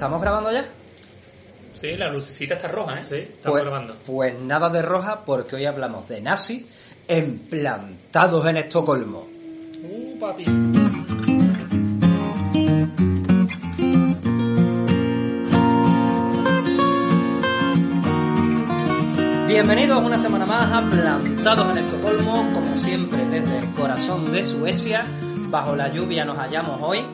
¿Estamos grabando ya? Sí, la lucecita está roja, ¿eh? Sí, estamos Pues, grabando. pues nada de roja porque hoy hablamos de nazis implantados en Estocolmo. Uh, papi. Bienvenidos una semana más a Plantados en Estocolmo, como siempre desde el corazón de Suecia. Bajo la lluvia nos hallamos hoy.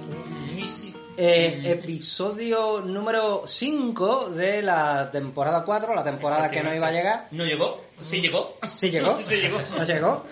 Eh, episodio número 5 de la temporada 4, la temporada que no iba a llegar. ¿No llegó? Sí llegó. Sí llegó. Sí llegó. No llegó.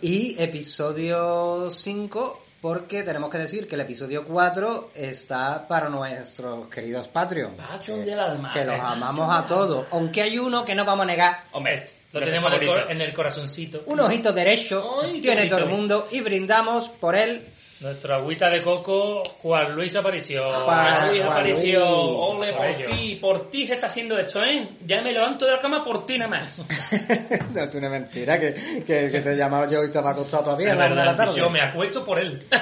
Y episodio 5, porque tenemos que decir que el episodio 4 está para nuestros queridos Patreon. Patreon del alma. Que los amamos a todos. Aunque hay uno que no vamos a negar. Hombre, Lo tenemos en el, favorito. cor- en el corazoncito. Un ojito derecho Ay, tiene todo el mundo y brindamos por él. Nuestra agüita de coco, Juan Luis apareció. Juan- Luis apareció. Ole, Por ti. Por ti se está haciendo esto, ¿eh? Ya me levanto de la cama por ti nada más. no, tú no es mentira, que, que, que te he llamado yo y te va a costar todavía la de la verdad, tarde. yo me acuesto por él.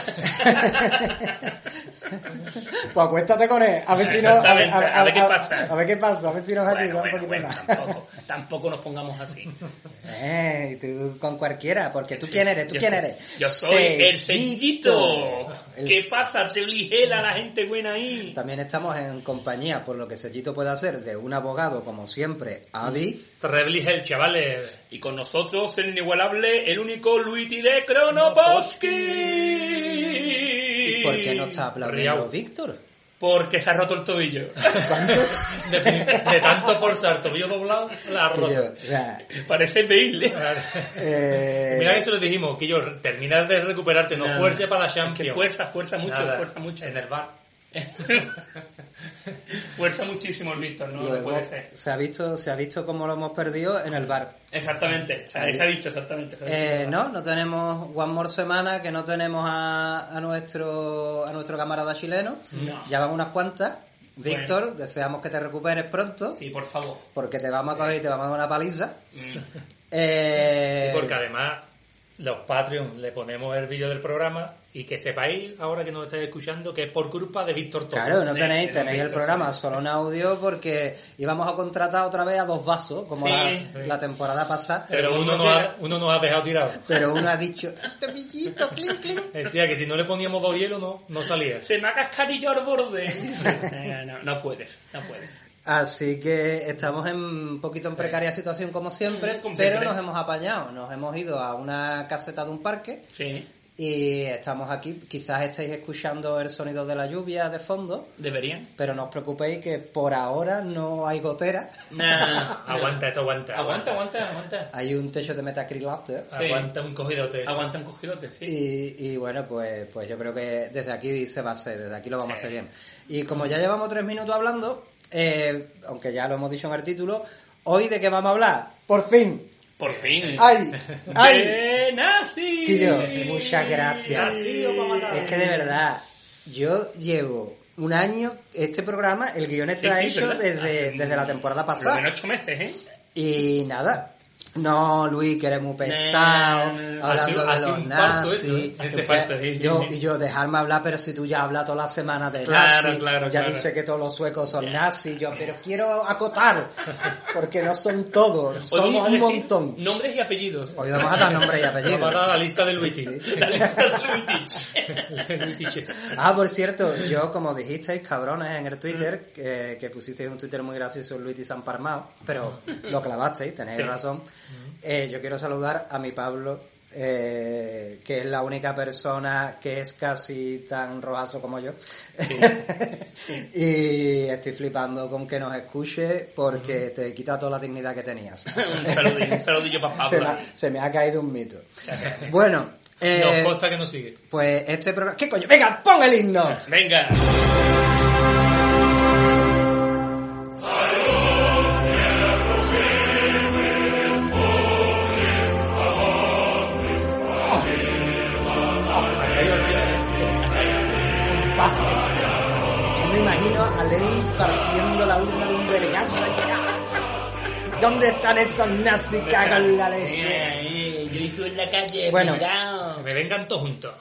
Pues acuéstate con él, a ver si nos, a, ver- a ver qué pasa. A ver qué pasa, a ver si nos ayuda Bueno, un poquito bueno, más. tampoco, tampoco nos pongamos así. Eh, tú con cualquiera, porque tú quién eres, tú quién soy- eres. Yo soy el Sellito. El- ¿Qué pasa? Te ligera la gente buena ahí. También estamos en compañía, por lo que Sellito puede hacer, de un abogado, como siempre, Avi. Treblige el chavales. Y con nosotros el inigualable, el único Luigi de Kronoposki. ¿Y por qué no está aplaudiendo. Víctor? Porque se ha roto el tobillo. De, de tanto forzar tobillo doblado, la yo, roto. Parece Bale. eh, Mira eso lo dijimos, que yo terminar de recuperarte, no fuerza para la Es que Champions. fuerza, fuerza mucho, Nada. fuerza mucho. En el bar. fuerza muchísimo el Víctor, no, lo no puede ser. se ha visto, se ha visto cómo lo hemos perdido en el bar. Exactamente, sea, Ahí. se ha dicho exactamente. se ha Eh, no, no tenemos One More Semana, que no tenemos a, a nuestro a nuestro camarada chileno. No. Ya van unas cuantas. Víctor, deseamos que te recuperes pronto, Sí, por favor. porque te vamos a coger y te vamos a dar una paliza. Mm. Eh, Porque además, los Patreons le ponemos el vídeo del programa y que sepáis, ahora que nos estáis escuchando, que es por culpa de Víctor Torres. Claro, no tenéis, tenéis el programa sí. solo en audio porque íbamos a contratar otra vez a dos vasos, como Sí, la, sí. la temporada pasada. Pero Pero uno uno nos, ha, uno nos ha dejado tirado. Pero uno ha dicho, topillito, clink, clink. Decía que si no le poníamos dos hielos, no, no salía. Se me ha cascarillado el borde. No, no puedes, no puedes. Así que estamos en un poquito en precaria situación como siempre, Mm, como pero siempre. nos hemos apañado. Nos hemos ido a una caseta de un parque Sí, y estamos aquí. Quizás estéis escuchando el sonido de la lluvia de fondo, deberían. pero no os preocupéis que por ahora no hay gotera. Nah. Aguanta, esto aguanta. Aguanta, aguanta, aguanta. Hay un techo de metacrilato. Sí. Aguanta un cogidote. Aguanta un cogidote, sí. Y, y bueno, pues, pues yo creo que desde aquí se va a hacer, desde aquí lo vamos a hacer bien. Y como ya llevamos tres minutos hablando, eh, aunque ya lo hemos dicho en el título, hoy de qué vamos a hablar, por fin. Por fin. ¡Ay! ¡Ay! ¡De nazi! Muchas gracias. Matar. Es que de verdad, yo llevo un año, este programa, el guion está Sí, sí, hecho desde, desde la temporada Por lo pasada. menos ocho meses, ¿eh? Y nada. No, Luis, que eres muy pesado, hablando de los nazis. eso, ¿eh? Este parto, sí, yo, sí. y yo, dejarme hablar, pero si tú ya hablas toda la semana de Claro, nazis, claro, ya claro. dice que todos los suecos son nazis, yo, pero quiero acotar, porque no son todos, son un montón. Nombres y apellidos. Hoy vamos a dar nombre y apellido. Vamos a dar la lista de Luigi. La lista de Luigi. Luigi. Ah, por cierto, yo como dijisteis, cabrones, en el Twitter, que, que pusisteis un Twitter muy gracioso, Luis y San Parmao, pero lo clavasteis, tenéis Sí. razón. Eh, yo quiero saludar a mi Pablo, eh, que es la única persona que es casi tan rojazo como yo. y estoy flipando con que nos escuche porque te quita toda la dignidad que tenías. un saludillo, un saludillo para se, me Pablo. ha, se me ha caído un mito. Bueno, eh, Nos consta que nos sigue. pues este programa... ¿Qué coño? Venga, pon el himno. Venga. ¿Dónde están esos nazis que hagan la leche? Eh, eh, yo y tú en la calle, Bueno. me vengan todos juntos.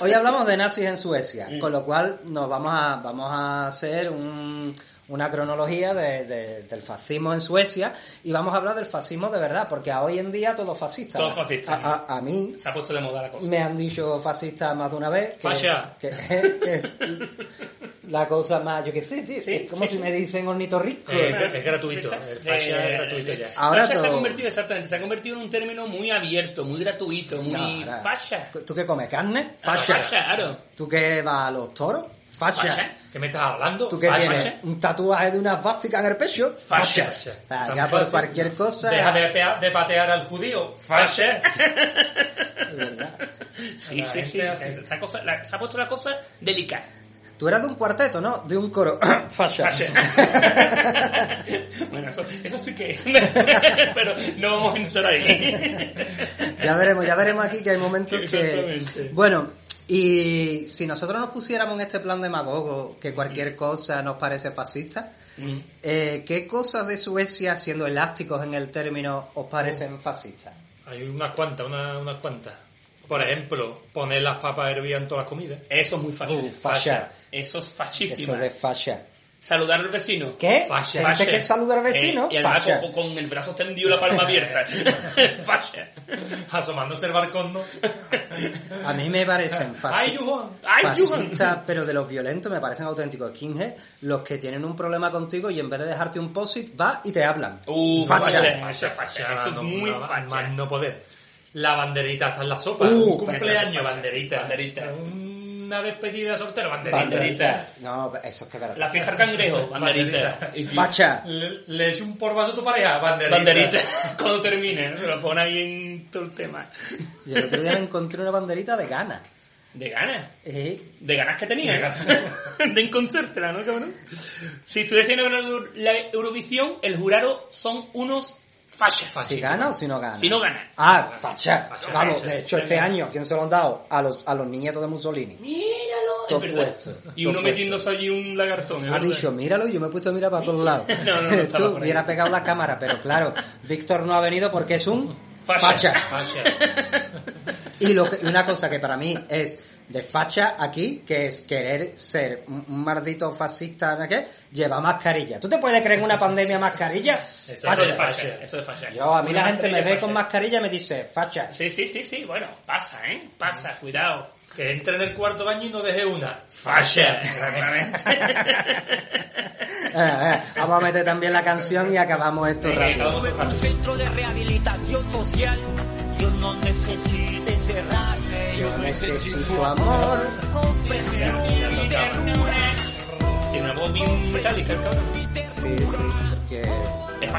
Hoy hablamos de nazis en Suecia, con lo cual nos vamos a, vamos a hacer un- una cronología de- de- del fascismo en Suecia y vamos a hablar del fascismo de verdad, porque a hoy en día todo fascista. Todo fascista. A, a- a mí Se ha puesto de moda la cosa. me han dicho fascista más de una vez. Que, Fascia. que- que es la cosa más, yo qué sé, tío. Sí, es como sí, si sí. me dicen ornitorrinco. Eh, es gratuito, el fascia Eh, es gratuito ya. Ahora fascia se ha todo- convertido, exactamente, se ha convertido en un término muy abierto, muy gratuito, muy No, fascia. ¿Tú qué comes? ¿Carne? Ah, Fascia. fascia, claro. ¿Tú qué vas a los toros? Fascia. Fascia. ¿Qué me estás hablando? ¿Tú qué Fascia. tienes? ¿Un tatuaje de una svástica en el pecho? Fascia. Fascia. O sea, Tan ya por cualquier cosa... Deja de, de patear al judío. Fascia. verdad. Sí, sí, sí. así. Esta cosa, la- se ha puesto la cosa delicada. Tú eras de un cuarteto, ¿no? De un coro. Fascia. bueno, eso, eso sí que. Pero no vamos a entrar ahí. Ya veremos, ya veremos aquí que hay momentos que... Bueno, y si nosotros nos pusiéramos en este plan demagogo, que cualquier cosa nos parece fascista, Mm. eh, ¿qué cosas de Suecia, siendo elásticos en el término, os parecen fascistas? Hay unas cuantas, una- unas cuantas. Por ejemplo, poner las papas hervidas en todas las comidas. Eso es muy fascista. Uh, fascia. Eso es fascísimo. Eso de fascia. Saludar al vecino. ¿Qué? Fascia. Gente que saluda al vecino. Eh, y además con, con el brazo extendido y la palma abierta. fascia. Asomándose el balcón, ¿no? A mí me parecen ¡Ay, fascistas. Juan! ¡Ay, pero de los violentos me parecen auténticos skinhead, los que tienen un problema contigo y en vez de dejarte un posit, va y te hablan. Uh. Eso es fascia. Eso es no- muy fascia. Más no poder. La banderita está en la sopa. Uh, un cumpleaños, banderita. Banderita. Una despedida de soltero, banderita. Banderita. No, eso es que verdad. La fiesta del cangrejo, banderita. Banderita. Facha. Le, le echo un porbazo a tu pareja, banderita. Banderita. Cuando termine, ¿no? lo pone ahí en todo el tema. Y el otro día me encontré una banderita de gana. De ganas. Eh, De ganas que tenía. de encontrártela, ¿no, cabrón? Si estuviese en la Eurovisión, el jurado son unos fachas. si gana o si no gana. Si no gana. Ah, facha. Facha, Vamos, facha. de hecho este año, ¿quién se lo han dado? A los, a los niñetos de Mussolini. Míralo. Todo es verdad. puesto, Y uno puesto. metiéndose allí un lagartón. Ha dicho, míralo, y yo me he puesto a mirar para todos lados. No, no, no Tú hubiera pegado la cámara, pero claro, Víctor no ha venido porque es un Facha. facha. Y lo que- y una cosa que para mí es de facha aquí, que es querer ser un maldito fascista, ¿no qué? Lleva mascarilla. ¿Tú te puedes creer en una pandemia mascarilla? Eso Eso Facha. de facha. Fascia. Eso de facha. Yo, a mí la gente me ve con facha. mascarilla y me dice, facha. Sí, sí, sí, sí. Bueno, pasa, ¿eh? Pasa, cuidado. Que entre en el cuarto baño y no deje una. Exactamente. Eh, eh, vamos a meter también la canción y acabamos esto Venga, rápido. acabamos. un centro de rehabilitación social. Yo no necesito encerrarme, Yo necesito amor. Tiene una voz bien metálica el cabrón. Sí, sí, porque... Es.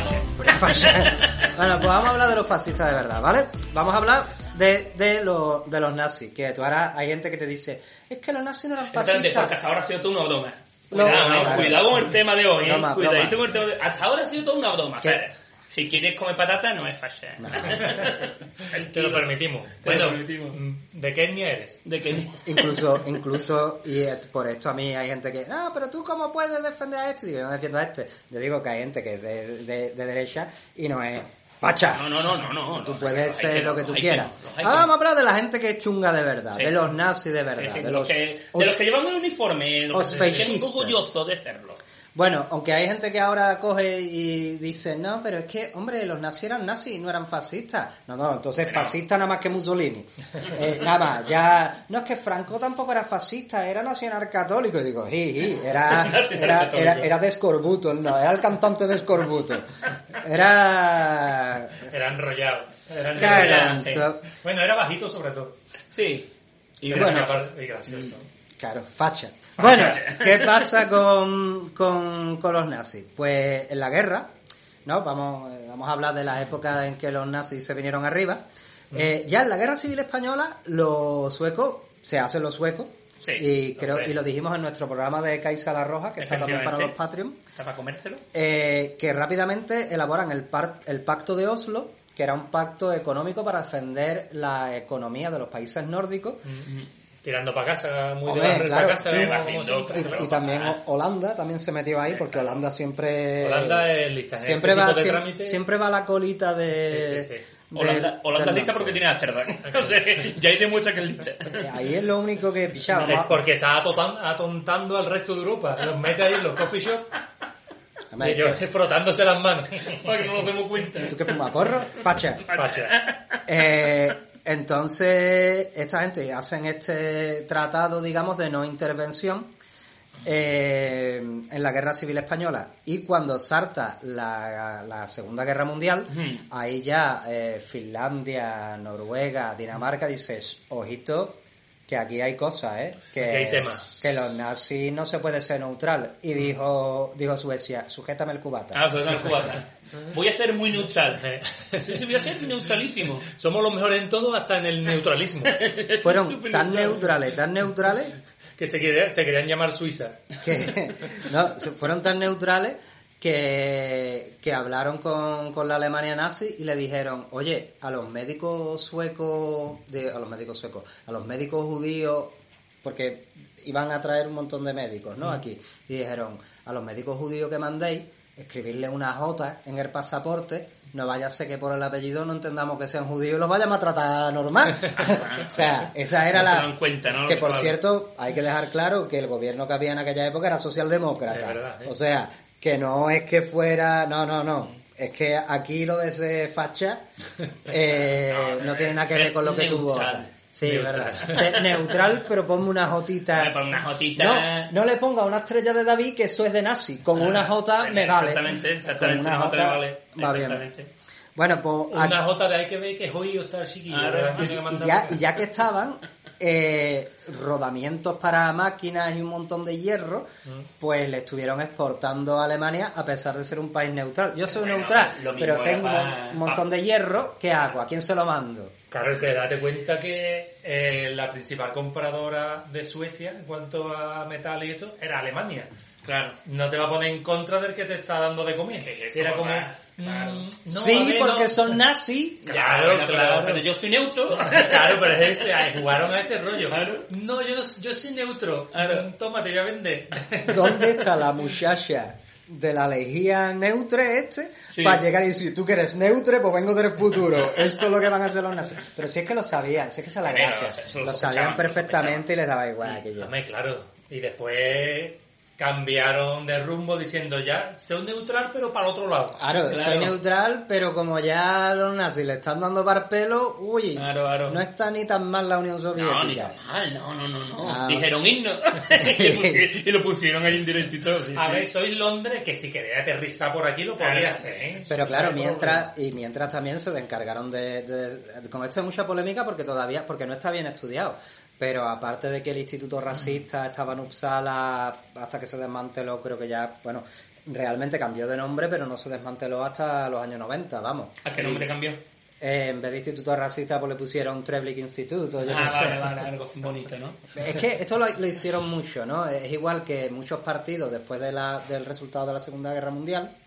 Fascia. Bueno, pues vamos a hablar de los fascistas de verdad, ¿vale? Vamos a hablar de, de, los, de los nazis, que tú ahora hay gente que te dice, es que los nazis no eran Espérate, porque fascistas. hasta ahora ha sido todo una broma. No, Cuidado, eh, cuidado con el tema de hoy, eh. Broma, Cuidadito broma. con el tema de Hasta ahora ha sido toda una broma. O ¿Qué? sea, si quieres comer patata, no es facha. Te lo permitimos. Te lo bueno, permitimos. mm, ¿de qué etnia eres? De. Incluso, incluso, y es- por esto a mí hay gente que, no, pero tú cómo puedes defender a este, digo, yo no defiendo a este. Yo digo que hay gente que es de, de- de derecha y no es facha. No, no, no, no, no. Tú puedes ser que lo que tú quieras. que vamos a hablar de la gente que es chunga de verdad, Sí. de los nazis de verdad. Sí, sí, de los, que, os- de los que llevan el uniforme, los os que se orgullosos de serlo. Bueno, aunque hay gente que ahora coge y dice, no, pero es que, hombre, los nazis eran nazis, no eran fascistas. No, no, entonces fascista nada más que Mussolini. Eh, nada más, ya, no es que Franco tampoco era fascista, era nacional católico. Y digo, sí, sí, era, era, era, era de Escorbuto, no, era el cantante de Escorbuto. Era... Era enrollado. Era enrollado. sí. Bueno, era bajito sobre todo. Sí. Y, bueno. y gracioso. Claro, facha. Facha. Bueno, ¿qué pasa con, con, con los nazis? Pues en la guerra, ¿no? Vamos, eh, vamos a hablar de la época en que los nazis se vinieron arriba. Eh, ya en la guerra civil española, los suecos, se hacen los suecos, Sí, y creo hombre. y lo dijimos en nuestro programa de Caixa la Roja, que está también para los. Patreon, ¿Está para comérselo? eh, que rápidamente elaboran el, par- el pacto de Oslo, que era un pacto económico para defender la economía de los países nórdicos Tirando para casa, muy Hombre, de claro, para casa. y- también Ho- Holanda también se metió ahí porque Holanda siempre Holanda es lista. siempre este va tipo de siempre, trámite. siempre va a la colita de Sí, sí, sí. Holanda, Holanda del lista porque tiene Amsterdam. o sea, ya hay demuestra que es lista. Ahí es lo único que pillaba. Es porque está atotan- atontando al resto de Europa. Los mete ahí en los coffee shops y ellos frotándose las manos. Para que no nos demos cuenta. ¿Tú qué fumas? ¿Porro? Facha. Facha. Eh, entonces, esta gente hacen este tratado, digamos, de no intervención eh, en la Guerra Civil Española. Y cuando salta la, la Segunda Guerra Mundial, ahí ya eh, Finlandia, Noruega, Dinamarca, dices, ojito, que aquí hay cosas, ¿eh? Que, Aquí hay temas. que los nazis no se puede ser neutral. Y dijo, dijo Suecia, sujétame el cubata. Ah, cubata. Voy a ser muy neutral. Sí, sí, voy a ser neutralísimo. Somos los mejores en todo, hasta en el neutralismo. Fueron tan neutral. neutrales, tan neutrales, Que se, quería- se querían llamar Suiza. que no, fueron tan neutrales que, que hablaron con, con la Alemania nazi y le dijeron, oye, a los médicos suecos, de, a los médicos suecos, a los médicos judíos, porque iban a traer un montón de médicos, ¿no? Aquí. Y dijeron, a los médicos judíos que mandéis, escribirle una J en el pasaporte, no vaya a ser que por el apellido no entendamos que sean judíos y los vayamos a tratar normal. o sea, esa era No se la... dan cuenta, ¿no? Que por cierto, hay que dejar claro que el gobierno que había en aquella época era socialdemócrata. Verdad, ¿eh? O sea, que no es que fuera... No, no, no. Es que aquí lo de ese facha eh, no tiene nada que ver con lo que tuvo. Neutral. Sí, Neutral. verdad. Ser neutral, pero ponme una jotita. Una jotita. No, no le ponga una estrella de David, que eso es de nazi. Con una jota me vale. Ah, Exactamente, exactamente. Con una jota me jota vale. va bien. Exactamente. Bueno, pues... Una J de ahí que ve que es jodido estar chiquillo. Claro. ¿verdad? Y, Que y ya, y ya que estaban, eh, rodamientos para máquinas y un montón de hierro, pues le estuvieron exportando a Alemania a pesar de ser un país neutral. Yo soy Bueno, neutral, pero tengo un montón de hierro. ¿Qué hago? ¿A quién se lo mando? Claro, es que date cuenta que eh, la principal compradora de Suecia en cuanto a metal y esto era Alemania. Claro. No te va a poner en contra del que te está dando de comer. Que eso, Era como... claro. mm, no, a sí, ver, porque no. son nazis. Claro, claro. Pero, yo soy neutro. Claro, pero es ese, jugaron a ese rollo. No, yo, no, yo soy neutro. Claro. Mm, Toma, te voy a vender. ¿Dónde está la muchacha de la lejía neutre este? Sí. Para llegar y decir, tú que eres neutre, pues vengo del futuro. Esto es lo que van a hacer los nazis. Pero si es que lo sabían, si es que esa es la Pero, gracia. lo sabían lo perfectamente y les daba igual aquello. Hombre, claro. Y después cambiaron de rumbo diciendo ya, soy neutral pero para el otro lado. Claro, Claro. soy neutral, pero como ya los nazis le están dando par pelo, uy, Claro, claro. no está ni tan mal la Unión No, ni Soviética. tan mal, no, no, no, no. Ah. Dijeron himno. y, lo pusieron, ahí en sí, A sí. ver, soy Londres, que si quería aterrizar por aquí lo podría Claro. hacer, ¿eh? Pero claro, mientras y mientras también se encargaron de, de- con esto hay mucha polémica porque todavía porque no está bien estudiado. Pero aparte de que el Instituto Racista estaba en Uppsala hasta que se desmanteló, creo que ya, bueno, realmente cambió de nombre, pero no se desmanteló hasta los años 90, vamos. ¿A qué nombre cambió? Eh, en vez de Instituto Racista, pues le pusieron Treblik Institute o yo Ah, sé. vale, vale, algo bonito, ¿no? Es que esto lo, lo hicieron mucho, ¿no? Es igual que muchos partidos después de la, del resultado de la Segunda Guerra Mundial.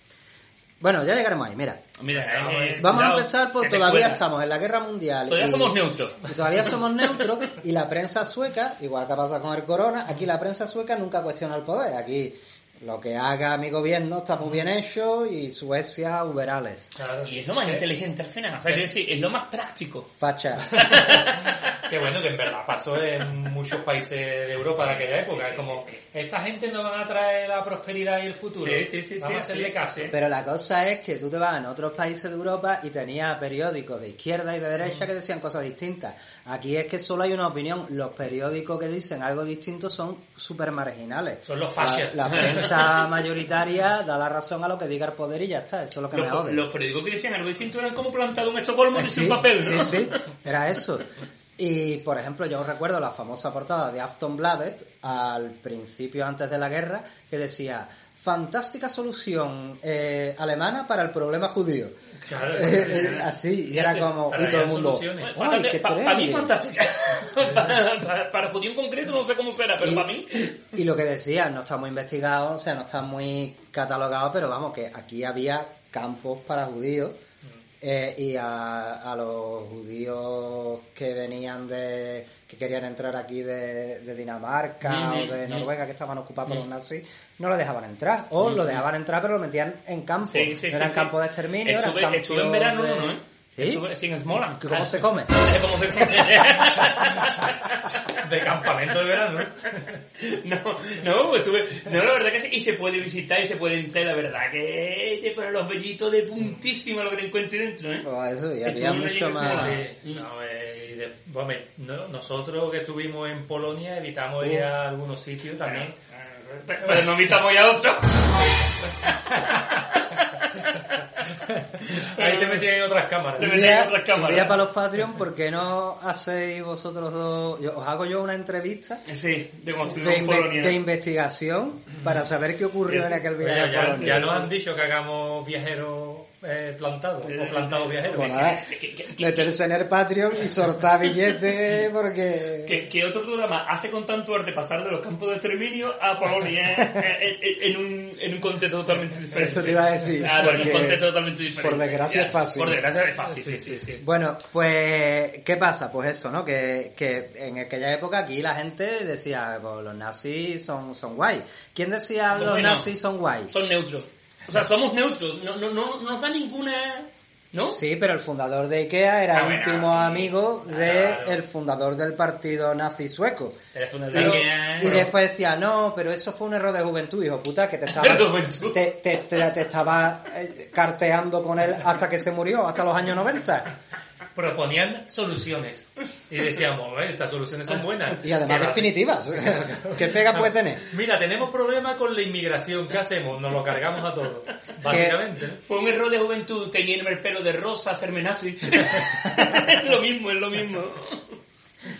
Bueno, ya llegaremos ahí, mira. Mira, Vamos, eh, Vamos a empezar por todavía estamos en la Guerra Mundial. Todavía y- somos neutros. y todavía somos neutros y la prensa sueca, igual que pasa con el corona, aquí la prensa sueca nunca cuestiona el poder. Aquí lo que haga mi gobierno está muy bien hecho y Suecia, uberales. Claro. Y es lo más inteligente al final. O sea, es decir, es lo más práctico. Facha. Que bueno, que en verdad pasó en muchos países de Europa de aquella época. Sí, es sí, como, sí, esta gente no van a traer la prosperidad y el futuro. Sí, sí, sí, Vamos sí, a hacerle sí, caso. Pero la cosa es que tú te vas en otros países de Europa y tenías periódicos de izquierda y de derecha que decían cosas distintas. Aquí es que solo hay una opinión. Los periódicos que dicen algo distinto son súper marginales. Son los La, fascias. la prensa mayoritaria da la razón a lo que diga el poder y ya está. Eso es lo que me jode. los periódicos que decían algo distinto eran como plantado en Estocolmo de Sí, un papel, ¿no? Sí, sí, era eso. Y, por ejemplo, yo recuerdo la famosa portada de Aftonbladet al principio, antes de la guerra, que decía fantástica solución eh, alemana para el problema judío. Claro. Eh, eh, así, y era como, y todo el mundo, soluciones. ¡ay, qué Para mí fantástica. para, para, para judío en concreto no sé cómo será, pero Y- para mí... Y lo que decía, no está muy investigado, o sea, no está muy catalogado, pero vamos, que aquí había campos para judíos eh, y a, a los judíos que venían de, que querían entrar aquí de, de Dinamarca Mm, o de mm, Noruega, que estaban ocupados por los nazis, no lo dejaban entrar. O lo dejaban entrar, pero lo metían en campo. Sí, sí, no eran sí, sí. campos de exterminio, Estuve- eran estuve en verano de- uno, ¿eh? ¿Sí? En Smolan. ¿Cómo se come? Eh, ¿Cómo se come? De campamento de verano. No, no, pues estuve, no, la verdad que sí, y se puede visitar y se puede entrar, la verdad que te ponen los vellitos de puntísima lo que te encuentres dentro, ¿eh? Oh, eso, y Estuvo había mucho más... Sí, no, eh, de- bueno, no- nosotros que estuvimos en Polonia evitamos ir a algunos sitios también. Pero, pero no invitamos ya a otro. Ahí te metían en otras cámaras. Te en otras cámaras. día para los Patreon, ¿por qué no hacéis vosotros dos? yo- os hago yo una entrevista Sí, de de, inve- de investigación para saber qué ocurrió en aquel viaje ya, Polonia. ya nos han dicho que hagamos viajeros eh, plantados o plantados viajeros. Bueno, nada, ¿Qué- qué- qué- meterse en el Patreon y soltar billetes porque... ¿Qué, qué otro programa hace con tanto arte pasar de los campos de exterminio a Polonia eh, eh, eh, en, un, en un contexto totalmente diferente? Eso te iba a decir, Claro, en un contexto totalmente diferente. por desgracia Ya, es fácil. Por desgracia es fácil, sí, sí, sí. Bueno, pues, ¿qué pasa? Pues eso, ¿no? Que, que en aquella época aquí la gente decía, pues los nazis son, son guay. ¿Quién decía los buenos. nazis son guay? Son neutros. O sea, somos neutros. No, no, no, no nos da ninguna... ¿No? Sí, pero el fundador de IKEA era Ah, bueno, íntimo sí. amigo del Claro. fundador del partido nazi sueco. Eres una Y, y después decía, no, pero eso fue un error de juventud, hijo puta, que te estaba, De te, te- te estaba eh, carteando con él hasta que se murió, hasta los años 90. Proponían soluciones. Y decíamos, "Bueno, estas soluciones son buenas. Y además ¿Qué definitivas. ¿Qué pega puede tener? Mira, tenemos problemas con la inmigración. ¿Qué hacemos? Nos lo cargamos a todos. Básicamente. Fue un error de juventud teñirme el pelo de rosa, hacerme nazi. es lo mismo, es lo mismo.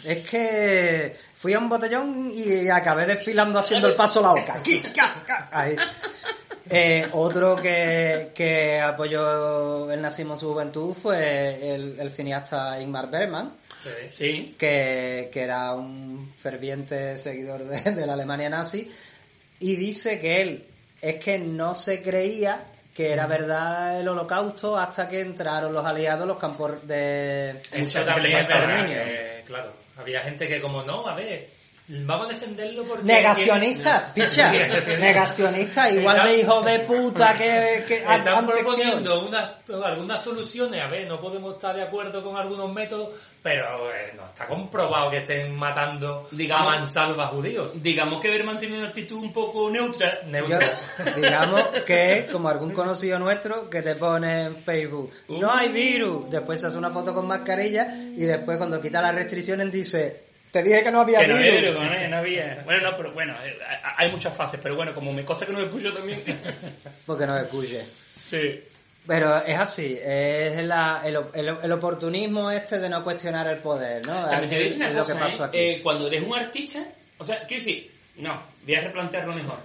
Es que fui a un botellón y acabé desfilando haciendo el paso la oca. Aquí, ca, ca, ahí. Eh, otro que, que apoyó el nazismo en su juventud fue el, el cineasta Ingmar Bergman, Sí. Que, que era un ferviente seguidor de, de la Alemania nazi, y dice que él es que no se creía que era verdad el holocausto hasta que entraron los aliados en los campos de, de también es verdad. exterminio. que, claro, había gente que como, no, a ver, vamos a defenderlo porque... Negacionista, picha. Negacionista, igual de hijo de puta que, que Están que proponiendo unas, algunas soluciones, a ver, no podemos estar de acuerdo con algunos métodos, pero eh, no está comprobado que estén matando Digamos- a mansalva judíos. Digamos que Berman tiene una actitud un poco neutra. Yo- Neutra. digamos que es como algún conocido nuestro que te pone en Facebook, no hay virus, después se hace una foto con mascarilla y después cuando quita las restricciones dice, te dije que no había Que no había, virus. virus, no, no había. Bueno, no, pero bueno, eh, hay muchas fases, pero bueno, como me consta que no me escucho también. Porque no escuche. sí. Pero es así, es la- el, el- el oportunismo este de no cuestionar el poder, ¿no? También te decir una Es lo cosa, que pasó ¿eh? aquí. Eh, cuando eres un artista, o sea, quiero decir, no, voy a replantearlo mejor.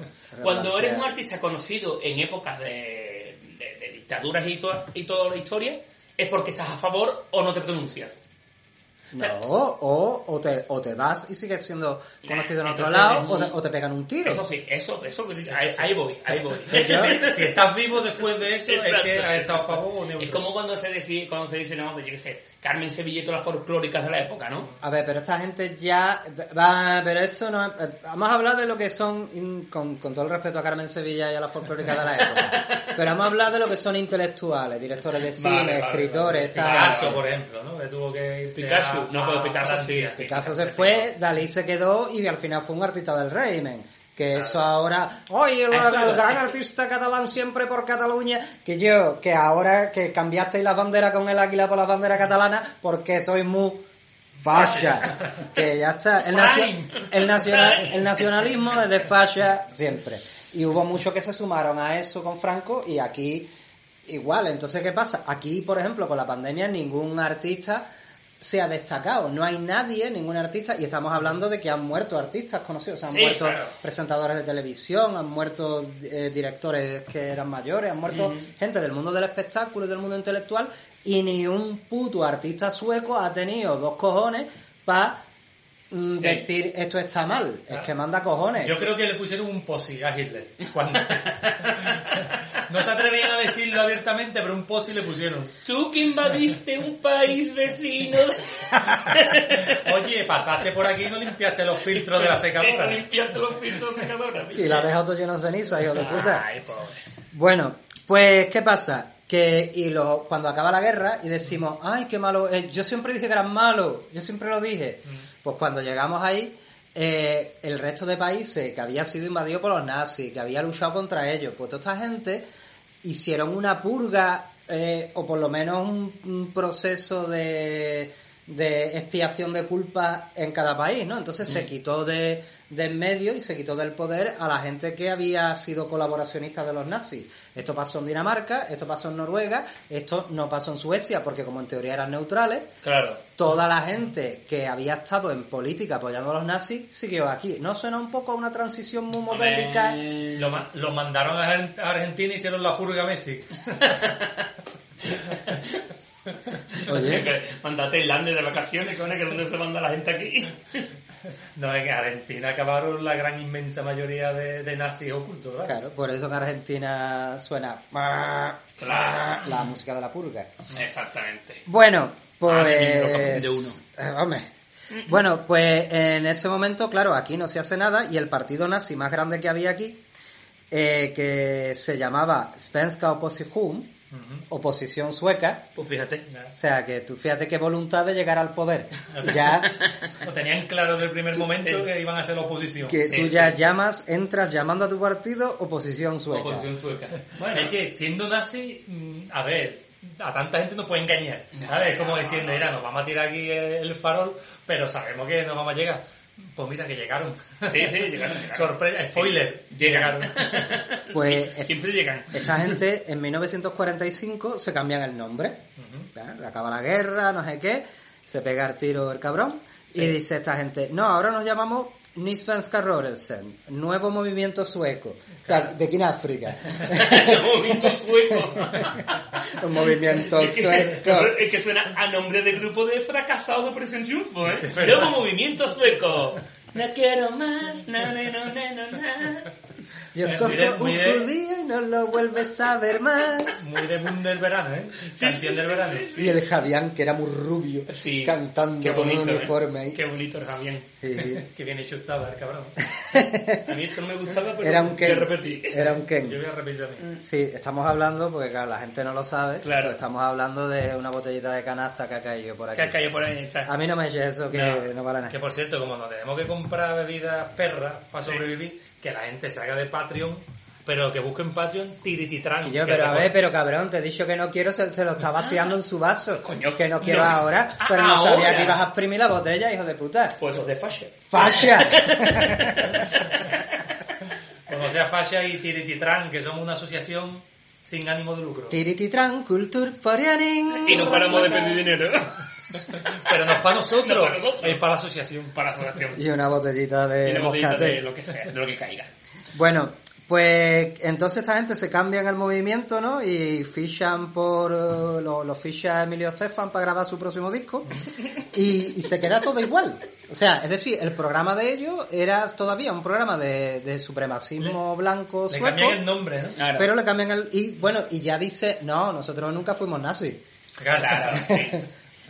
Cuando eres un artista conocido en épocas de, de- de dictaduras y, toda, y toda la historia, es porque estás a favor o no te pronuncias. No, o, o, te, o te vas y sigues siendo conocido en otro Entonces, lado, es o te, muy- o te pegan un tiro. Eso sí, eso, eso, ahí, ahí voy, ahí voy. Si, si estás vivo después de eso, es Exacto. que has estado a favor o neutro. Es como cuando se dice, cuando se dice, no, pues yo qué sé, Carmen Sevilletto, las folclóricas de la época, ¿no? A ver, pero esta gente ya va, pero eso no es- eh, vamos a hablar de lo que son con, con todo el respeto a Carmen Sevilla y a la folclórica de la época. pero vamos a hablar de lo que son intelectuales, directores de cine, Vale, vale, escritores, tal. Picasso, por ejemplo, ¿no? Que tuvo que irse Picasso, a- no, pero a Picasso sí, Francia. sí. Picasso se fue, Dalí se quedó y al final fue un artista del régimen. Que eso ahora, oye, el, Eso el gran artista catalán siempre por Cataluña, que yo, que ahora que cambiasteis las banderas con el águila por las banderas catalanas, porque sois muy fascia. que ya está. El, nacio- Prime. el, nacional, el nacionalismo es de fascia siempre. Y hubo muchos que se sumaron a eso con Franco y aquí igual. Entonces, ¿qué pasa? Aquí, por ejemplo, con la pandemia, ningún artista se ha destacado. No hay nadie, ningún artista, y estamos hablando de que han muerto artistas conocidos, han Sí, muerto claro. presentadores de televisión, han muerto eh, directores que eran mayores, han muerto gente del mundo del espectáculo y del mundo intelectual, y ni un puto artista sueco ha tenido dos cojones para Sí. decir esto está mal. Es que manda cojones. Yo creo que le pusieron un posi a Hitler. Cuando... no se atrevían a decirlo abiertamente, pero un posi le pusieron. Tú que invadiste un país vecino. Oye, pasaste por aquí y no limpiaste los filtros de la secadora. Limpiaste los filtros secadora. Y la deja todo lleno de ceniza, hijo de puta. Ay, pobre. Bueno, pues, ¿qué pasa? que y lo, cuando acaba la guerra y decimos, ay, qué malo, eh, yo siempre dije que eran malos, yo siempre lo dije. Pues cuando llegamos ahí, eh, el resto de países que había sido invadido por los nazis, que había luchado contra ellos, pues toda esta gente hicieron una purga eh, o por lo menos un, un proceso de, de expiación de culpas en cada país, ¿no? Entonces se quitó de, de en medio y se quitó del poder a la gente que había sido colaboracionista de los nazis. Esto pasó en Dinamarca, esto pasó en Noruega, esto no pasó en Suecia porque como en teoría eran neutrales, Claro. toda la gente que había estado en política apoyando a los nazis siguió aquí. ¿No suena un poco a una transición muy modélica? Lo, ma- lo mandaron a Ar- a Argentina y hicieron la purga a Messi. Oye. Mandate a Islandia de vacaciones, que que dónde se manda la gente aquí. No, es que en Argentina acabaron la gran inmensa mayoría de, de nazis ocultos, ¿verdad? Claro, por eso en Argentina suena Claro. la música de la purga. Exactamente. Bueno, pues... aprende uno. Eh, hombre. Bueno, pues en ese momento, claro, aquí no se hace nada y el partido nazi más grande que había aquí, eh, que se llamaba Svenska Opposition, oposición sueca, Pues fíjate. o sea, que tú fíjate qué voluntad de llegar al poder. Ya Lo tenían claro desde el primer momento que iban a ser la oposición. que Sí, tú sí. ya llamas, entras llamando a tu partido oposición sueca. Oposición sueca. Bueno, es que siendo nazi, mm, a ver, a tanta gente no puede engañar. ¿Sabes? Como diciendo, mira, nos vamos a tirar aquí el farol, pero sabemos que no vamos a llegar. Pues mira que llegaron. Sí, sí, llegaron. llegaron. Sorpresa, spoiler. Llegaron. Pues, Sí, siempre llegan. Esta gente en 1945 se cambian el nombre. ¿verdad? Acaba la guerra, no sé qué, se pega el tiro el cabrón y dice esta gente, no, ahora nos llamamos Ny Svenska Rörelsen, nuevo movimiento sueco. O sea, ¿de quién África? movimiento sueco. Un movimiento Es que, sueco. es que suena a nombre de grupo de fracasados de Operación Triunfo, ¿eh? Nuevo movimiento sueco. No quiero más. Na, na, na, na, na. Yo Muy cojo de- un de- judío y no lo vuelves a ver más. Muy de boom del verano, ¿eh? Canción del verano. Y el Javián, que era muy rubio, Sí. cantando Qué con un bonito, ¿eh? uniforme ahí. Qué bonito el Javián. Sí, sí. Que viene chutado el cabrón. A mí esto no me gustaba, pero Era un Ken. repetir. Era un Yo Ken. voy a repetir también. Sí, estamos hablando, porque claro, la gente no lo sabe, Claro. pero estamos hablando de una botellita de canasta que ha caído por aquí. Que has caído por ahí, chaval. A mí no me eches eso, que no, No, vale nada. Que por cierto, como nos tenemos que comprar bebidas perras para sobrevivir, que la gente se haga de Patreon, pero que busquen Patreon tirititran. Yo, pero a ver, pero cabrón, te he dicho que no quiero, se, se lo está vaciando en su vaso. Coño, que no quiero no. ahora, Ah, pero no sabía que ibas a exprimir la botella, hijo de puta. Pues eso es de fashion. ¡Fascia! Como sea Fascia y Tirititran, que somos una asociación sin ánimo de lucro. Tirititran, Kulturforening. Y no paramos de pedir dinero. Pero no es para nosotros, No para nosotros. es para la asociación. Para la asociación. Y una botellita Y de una botellita moscatel. de lo que sea, de lo que caiga. Bueno, pues entonces esta gente se cambia en el movimiento, ¿no? Y fichan por... eh, lo, lo ficha Emilio Estefan para grabar su próximo disco. Y, y se queda todo igual. O sea, es decir, el programa de ellos era todavía un programa de, de supremacismo blanco Le sueco. cambian el nombre, ¿no? Claro. Pero le cambian el... Y bueno, y ya dice, no, nosotros nunca fuimos nazis. Claro, sí.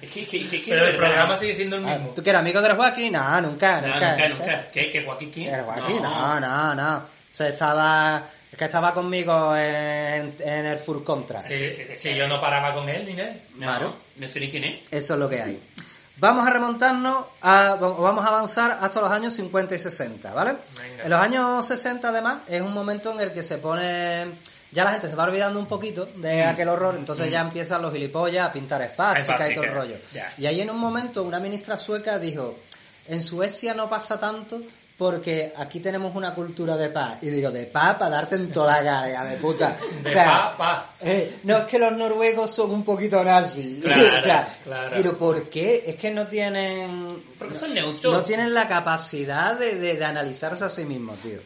Es que, es que, es que Pero el programa sigue siendo el Ah, mismo. ¿Tú que eres amigo de los Joaquín? No, nunca, No, nunca. nunca, nunca. ¿Qué? ¿Qué Joaquín quién? ¿El Joaquín? No, no, no. Se estaba... Es que estaba conmigo en, en el Full Contra. Si, sí, sí, si yo no paraba con él ni nada. No, Claro. no sé ni quién es. Eso es lo que hay. Vamos a remontarnos a, vamos a avanzar hasta los años 50 y 60, ¿vale? Venga. En los años 60 además es un momento en el que se pone, ya la gente se va olvidando un poquito de aquel horror, entonces ya empiezan los gilipollas a pintar esvásticas y todo el rollo. Y ahí en un momento una ministra sueca dijo, en Suecia no pasa tanto porque aquí tenemos una cultura de paz. Y digo, de paz para darte en toda la cara, de puta. De O sea, pa, pa. eh, no es que los noruegos son un poquito nazis. Claro, o sea, claro. pero ¿por qué? Es que no tienen... Porque son neutros. No tienen la capacidad de, de- de analizarse a sí mismos, tío.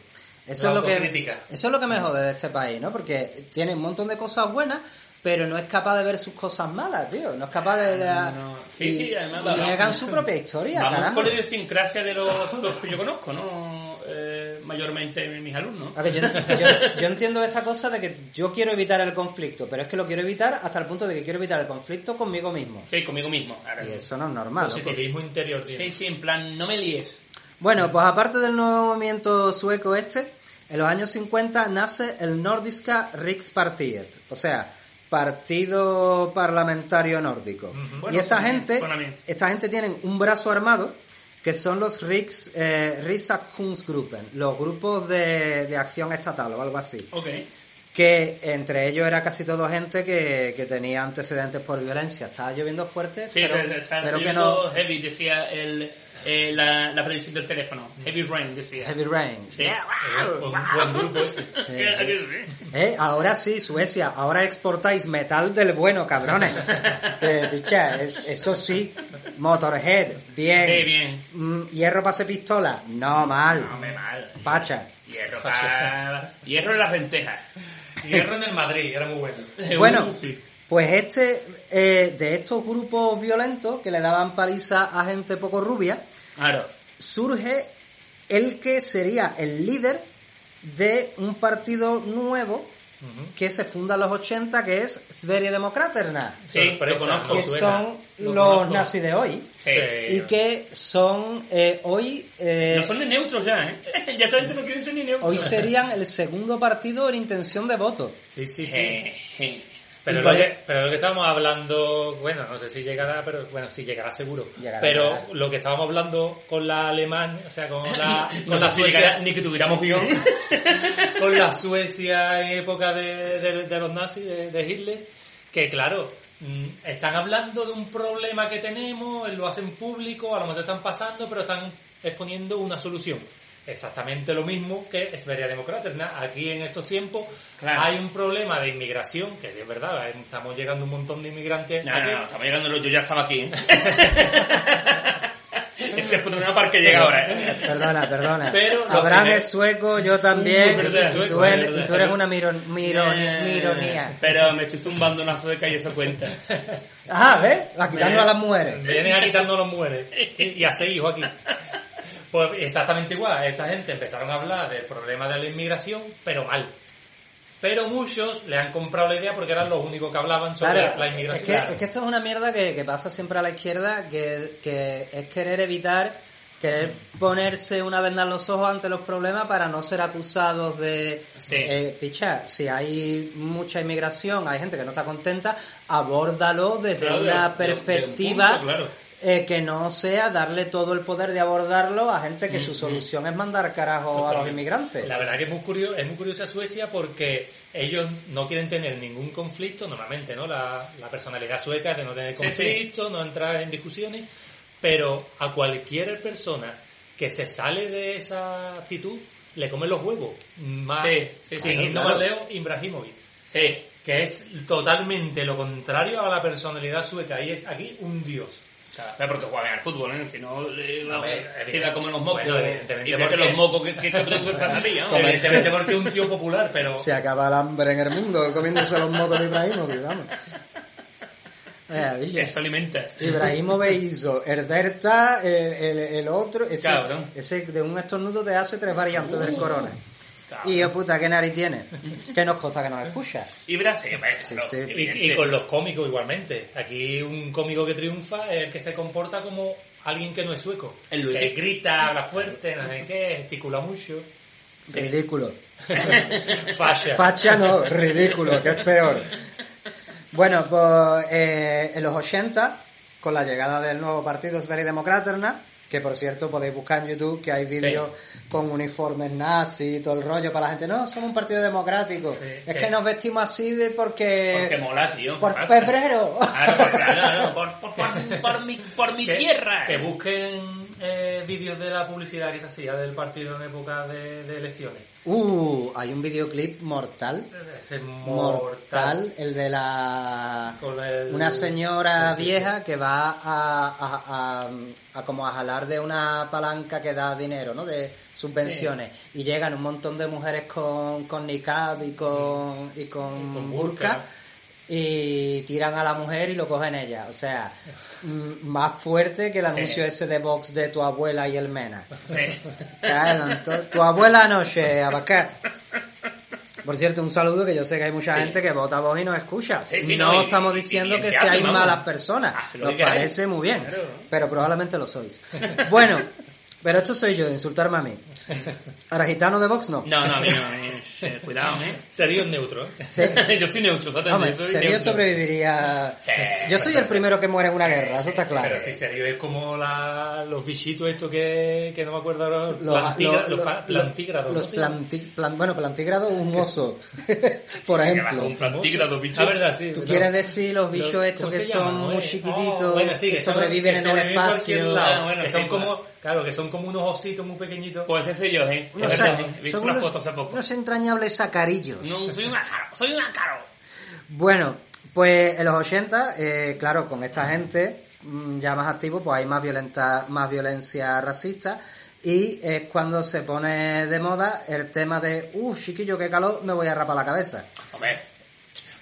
Eso es lo que eso es lo que me jode de este país, ¿no? Porque tiene un montón de cosas buenas, pero no es capaz de ver sus cosas malas, tío. No es capaz de... de- No. Sí, y- sí, además y niegan su propia historia, Vamos carajo. por la idiosincrasia de los, los que yo conozco, ¿no? Eh, mayormente mis alumnos. A ver, yo, yo- yo entiendo esta cosa de que yo quiero evitar el conflicto, pero es que lo quiero evitar hasta el punto de que quiero evitar el conflicto conmigo mismo. Sí, conmigo mismo. Ahora, Y eso no es normal. ¿no? Positivismo interior, tío. Sí, sí, en plan, no me líes. Bueno, pues aparte del nuevo movimiento sueco este, en los años 50 nace el Nordiska Rikspartiet, o sea, Partido Parlamentario Nórdico. Y Bueno, esta gente, bien. esta gente tienen un brazo armado que son los Riks, eh, Riksaktionsgruppen, los grupos de, de acción estatal o algo así. Ok. Que entre ellos era casi todo gente que, que tenía antecedentes por violencia. Estaba lloviendo fuerte, Sí, pero, pero, está pero que no. heavy, decía el, eh, la, la predicción del teléfono. Heavy rain, decía. Heavy rain. Sí. Eh, Un buen grupo ese. ¿Qué- qué sí? Eh, ahora sí, Suecia, ahora exportáis metal del bueno, cabrones. Eh, picha, es- eso sí, Motorhead, bien. Sí, bien. Mm, hierro pase pistola, no mal. No, me mal. Facha. Hierro, pa- hierro en las lentejas. Hierro en el Madrid, era muy bueno. Bueno, Uh, sí. Pues este, eh, de estos grupos violentos que le daban paliza a gente poco rubia, Claro. surge el que sería el líder de un partido nuevo que se funda en los 80, que es Sverige Demokraterna. Sí, lo conozco. que suena, son lo los conozco. nazis de hoy Sí. y que son eh, hoy eh, No son ni neutros ya, ¿eh? ya esta gente no quiere ser ni neutros. hoy serían el segundo partido en intención de voto Sí, sí, sí. Pero lo, que, pero lo que estábamos hablando, bueno, no sé si llegará, pero bueno, sí llegará seguro. Llegará, pero llegará. lo que estábamos hablando con la Alemania, o sea, con la, No con la si Suecia, ni que tuviéramos guion. con la Suecia en época de, de- de los nazis, de, de Hitler, que claro, mm, están hablando de un problema que tenemos, lo hacen público, a lo mejor están pasando, pero están exponiendo una solución. Exactamente lo mismo que Esferia Democrática. Aquí en estos tiempos Claro. hay un problema de inmigración, que sí es verdad, estamos llegando un montón de inmigrantes. No, aquí. no, no, estamos llegando, yo ya estaba aquí. ¿eh? Este es por una parte que llega ahora. ¿eh? perdona perdona Pero Abraham es sueco yo también Uh, verdad, y, sueco, tú eres, y tú eres una miron- mironi- Eh, mironía Pero me estoy zumbando una sueca y eso cuenta. ah ¿ves? a quitando a las mujeres Vienen a quitarnos los mujeres y, y a seis hijos aquí. Pues exactamente igual, esta gente empezaron a hablar del problema de la inmigración, pero mal. Pero muchos le han comprado la idea porque eran los únicos que hablaban sobre Claro, la es inmigración. que, es que esto es una mierda que, que pasa siempre a la izquierda, que, que es querer evitar, querer ponerse una venda en los ojos ante los problemas para no ser acusados de... Sí. Eh, picha, si hay mucha inmigración, hay gente que no está contenta, abórdalo desde Claro, una de- de un perspectiva punto, claro. Eh, que no sea darle todo el poder de abordarlo a gente que su solución es mandar carajo a los inmigrantes. La verdad que es muy curioso, es muy curiosa Suecia porque ellos no quieren tener ningún conflicto, normalmente, ¿no? La, la personalidad sueca es de no tener Sí, conflicto, no entrar en discusiones, pero a cualquier persona que se sale de esa actitud le comen los huevos. Más, Sí, sí, sin sí, ir claro. más lejos, Ibrahimovic, Sí. que es totalmente lo contrario a la personalidad sueca y es aquí un dios. Pero porque juega bien al fútbol, ¿eh? Si no, le, A ver, si evidente- da como los mocos. bueno, evidentemente y porque- los mocos que, que, que tú pasaría, ¿no? Comer- Evidentemente porque es un tío popular, pero... Se acaba el hambre en el mundo comiéndose los mocos de Ibrahimovic, vamos. Eh. Eso alimenta. Ibrahimovic hizo Herberta, el, el, el otro, ese, Cabrón. ese de un estornudo te hace tres variantes del Uh, corona. Y yo puta, ¿qué nariz tiene? ¿Qué nos consta que nos escucha? Y Brasil, bueno, Sí, sí. Y, con los cómicos igualmente. Aquí un cómico que triunfa es el que se comporta como alguien que no es sueco. El que grita, habla fuerte, no sé qué, gesticula mucho. Ridículo. Fascia. Facha no, ridículo, que es peor. Bueno, pues eh, en los 80, con la llegada del nuevo partido Sverigedemokraterna, que por cierto podéis buscar en YouTube que hay vídeos con uniformes nazis y todo el rollo para la gente, no, somos un partido democrático. Sí, es que nos vestimos así de porque... Porque mola, tío. por febrero. Claro, por- claro, por, por, por, por mi, por mi Que- tierra. Que busquen eh, vídeos de la publicidad que se hacía del partido en época de, de elecciones. Uh, hay un videoclip mortal. Ese Mortal, mortal. el de la Con el- una señora Sí, sí, vieja que va a, a, a- a como a jalar de una palanca que da dinero, ¿no? De subvenciones. Y llegan un montón de mujeres con, con niqab y con, y con, Y con burka. burka. Y tiran a la mujer y lo cogen ella. O sea, más fuerte que el anuncio ese de Vox de tu abuela y el Mena. Sí. Claro, tu abuela anoche, Abacá. Por cierto, un saludo que yo sé que hay mucha Sí. gente que vota a vos y nos escucha. Sí, sí, no, no, y- estamos diciendo y que seáis malas personas. Nos parece muy bien. Claro. Pero probablemente lo sois. Bueno, Pero esto soy yo, de insultarme a mí. Ahora, gitano de Vox, no. No, no, a mí no. eh, cuidado, ¿eh? Sería un neutro. ¿eh? Sí. yo soy neutro, ¿sabes? Hombre, Yo soy Serio neutro. sobreviviría... Sí. Yo soy el primero que muere en una guerra, eso está claro. Pero si serio es como la, los bichitos estos que, que no me acuerdo ahora, los, plantígrados. los ¿no se llaman? planti- plan- bueno, plantígrado un oso, por Que ejemplo. un plantígrado, bicho. Ah, verdad, sí. ¿Tú no. quieres decir los bichos estos ¿cómo que se son llaman, muy eh? chiquititos, Oh, bueno, sí, que, sobreviven que en el espacio? lado, Ah, bueno, que sí, son claro. como, claro, que son como unos ositos muy pequeñitos. Pues ese soy yo, ¿eh? Sa- he visto son una unos- foto hace poco. unos entrañables sacarillos. No, soy un ácaro, soy un ácaro. Bueno, pues en los 80, eh, claro, con esta gente mm, ya más activo, pues hay más violenta, más violencia racista y es cuando se pone de moda el tema de, uh, chiquillo, qué calor, me voy a rapar la cabeza. Hombre,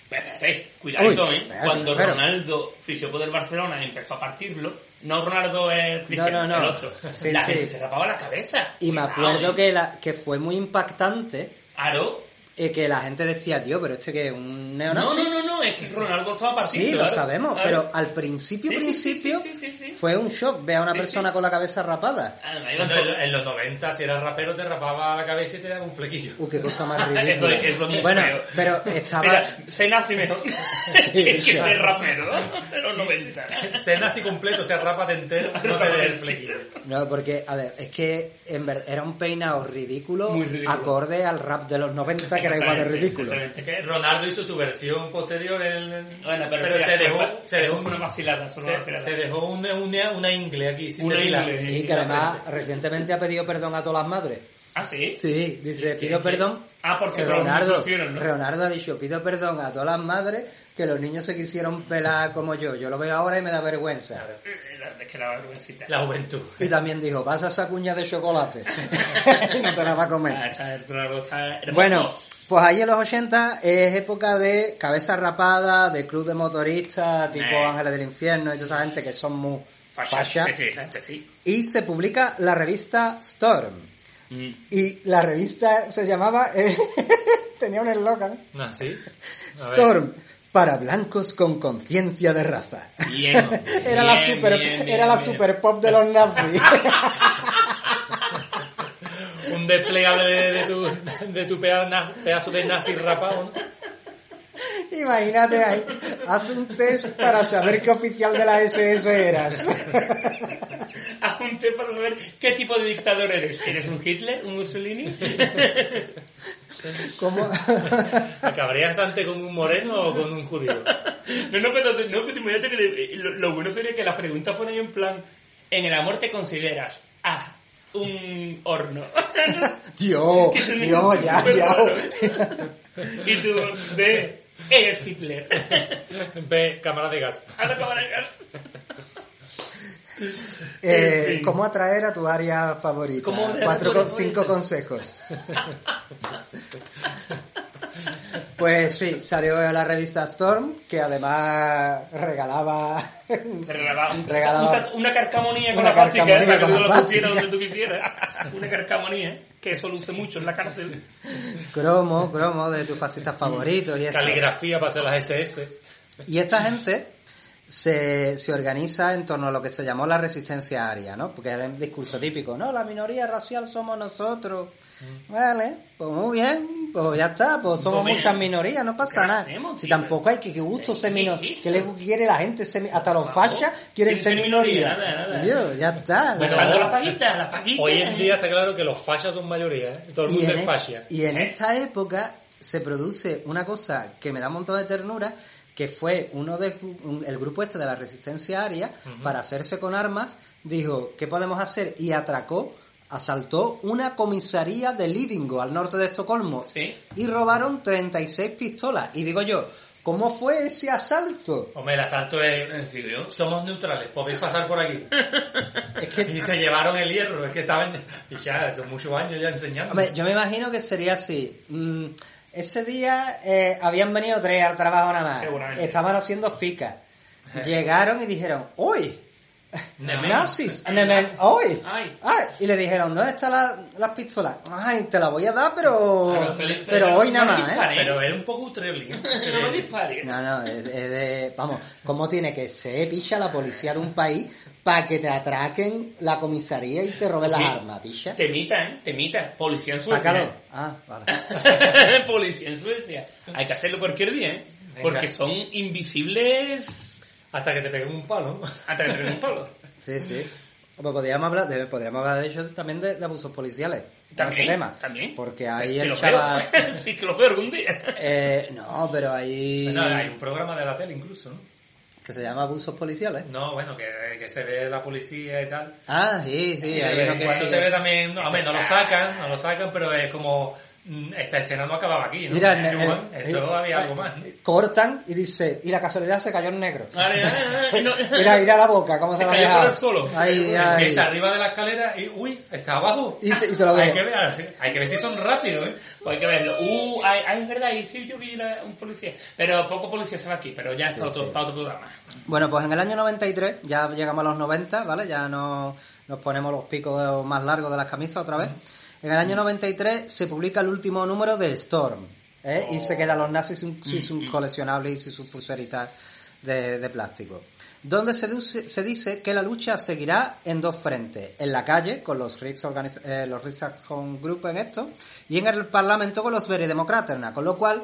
espérate, cuidadito, Uy, ¿eh? espérate, Cuando Ronaldo, fisiopo del Barcelona, empezó a partirlo, no Ronaldo es Cristiano, No, no, no. el otro. Sí, la sí. gente se rapaba la cabeza. Y me acuerdo que, la, que fue muy impactante Claro. Eh, que la gente decía, tío, pero este que es un neonazi. No, no, no, no, es que Ronaldo estaba partido. Sí, lo sabemos, pero al principio, Sí, principio, sí, sí, sí, sí, sí. fue un shock ver a una Sí, persona sí. con la cabeza rapada. Además, En, los 90, si eras rapero, te rapaba la cabeza y te daba un flequillo. Uh, qué cosa más ridícula. es bueno, feo. pero estaba... Mira, se nazi mejor que, que ser rapero de los 90. Cena así completo, o sea, rápate entero, no te des el flequillo. No, porque, a ver, es que en verdad era un peinado ridículo, Muy ridículo. acorde al rap de los 90, que era igual de ridículo. Que Ronaldo hizo su versión posterior en el... Bueno, pero, pero sí, se dejó, se una vacilada. se, vacilada. se dejó una, una, una ingle aquí, sin Una ingle. Y que además recientemente ha pedido perdón a todas las madres. ¿Ah, sí? Sí, dice, pido qué? perdón. Ah, porque Leonardo, ¿no? Leonardo ha dicho, pido perdón a todas las madres que los niños se quisieron pelar como yo. Yo lo veo ahora y me da vergüenza. Claro. Eh, la- Es que la vergüencita. La juventud. Y también dijo, pasa esa cuña de chocolate. no te la va a comer. Ah, está- está. Bueno, pues ahí en los 80 es época de cabeza rapada, de club de motoristas, tipo Eh. Ángeles del Infierno y toda esa gente que son muy fasha. Sí, sí, sí. Y se publica la revista Storm. Mm. Y la revista se llamaba, eh, tenía un eslogan, Ah, ¿sí? A ver. Storm, para blancos con conciencia de raza. Bien. Era la super, bien, era la super pop de los nazis. Un desplegable de, de tu, de tu pedazo, de nazi rapado, ¿no? Imagínate ahí, haz un test para saber qué oficial de la SS eras. Haz un test para saber qué tipo de dictador eres. ¿Eres un Hitler? ¿Un Mussolini? ¿Cómo? ¿Acabarías antes con un moreno o con un judío? No, no, pero, no, pero imagínate que le- lo, lo bueno sería que las preguntas fueran en plan, en el amor te consideras A, un horno. Un Dios, ya, ya. y tú, B, eres Hitler. Ve, cámara de gas. A la cámara de gas. Eh, fin. ¿Cómo atraer a tu área favorita? ¿Cómo atraer a Cuatro cinco consejos. Pues sí, salió la revista Storm, que además regalaba... Una carcamonía con Una la plástica, ¿eh? para que tú la pusieras donde tú quisieras. Una carcamonía, que eso luce mucho en la cárcel. cromo, cromo de tus fascistas favoritos y eso. Caligrafía para hacer las SS. Y esta gente se, se organiza en torno a lo que se llamó la resistencia aria, ¿no? Porque es el discurso típico, ¿no? La minoría racial somos nosotros. Vale, pues muy bien, pues ya está, pues somos Pues muchas minorías, no pasa ¿qué nada. hacemos, si tío? tampoco hay que, que gusto ser ¿Qué minoría. es ¿Qué le quiere la gente ser Hasta los fachas quieren ser minoría. minoría, nada, nada. Yo, ya está. Bueno, verdad. las paguitas, las paguitas. Hoy en día está claro que los fachas son mayoría, ¿eh? Todo el Y mundo en, es e- fascia. y en esta época se produce una cosa que me da un montón de ternura, que fue uno de un- el grupo este de la resistencia aria, para hacerse con armas, dijo, ¿qué podemos hacer? Y atracó, asaltó una comisaría de Lidingö, al norte de Estocolmo, Sí. y robaron 36 pistolas. Y digo yo, ¿cómo fue ese asalto? Hombre, el asalto es... ¿En serio? Somos neutrales, podéis pasar por aquí. Es que Y se llevaron el hierro, es que estaban... Y ya, son muchos años ya enseñando. Hombre, yo me imagino que sería así. Mm, ese día eh, habían venido tres al trabajo nada más. Estaban haciendo fica. Llegaron y dijeron, uy, Nemen. nazis, Nemen. Ay. Ay, y le dijeron, ¿dónde están las, las pistolas? Ay, te la voy a dar, pero, Pero- pero, pero- pero hoy nada más, ¿eh? Pero es un poco Utrelli. no dispares. No, no, es, es de, vamos, ¿cómo tiene que ser, picha, la policía de un país para que te atraquen la comisaría y te roben las Sí. armas, picha? Temita, ¿eh? Temita. Policía en Suecia. Sácalo. Ah, vale. Policía en Suecia. Hay que hacerlo cualquier día, ¿eh? Venga. Porque son invisibles Hasta que te peguen un palo. hasta que te den un palo. Sí, sí. Pues podríamos hablar, de, podríamos hablar de hecho también de, de abusos policiales. También, ese tema. también. Porque ahí si el chaval... sí que lo veo algún día. Eh, no, pero ahí... No, hay un programa de la tele incluso, ¿no? Que se llama abusos policiales. No, bueno, que, que se ve la policía y tal. Ah, sí, sí. y hay uno que cuando sí. te ve también, no, hombre, no lo sacan, no lo sacan, pero es como, esta escena no acababa aquí, ¿no? Mira, Eh, el- Juan, el- esto el- había algo más, ¿no? Cortan y dice, y la casualidad se cayó en negro. Vale, y no- Mira, mira la boca, cómo se, Se la cayó por el suelo. Ahí, ahí. Empieza arriba de la escalera y, uy, está abajo. Y te- y te lo hay veo. que ver, hay que ver si son rápidos, ¿eh? Pues hay que verlo. Uh, es verdad, y sí yo vi la- un policía. Pero poco policía se va aquí, pero ya es para, otro, sí. para otro programa. Bueno, pues en el año 93, ya llegamos a los 90, ¿vale? Ya no, nos ponemos los picos más largos de las camisas otra vez. En el año 93 se publica el último número de Storm, ¿eh? Y se quedan los nazis sin, sin sus coleccionables y sin sus pulseritas de, de plástico. Donde se, duce- se dice que la lucha seguirá en dos frentes. En la calle, con los Riks organiz- eh, los Group en esto, y en el Parlamento con los Veridemokraterna, con lo cual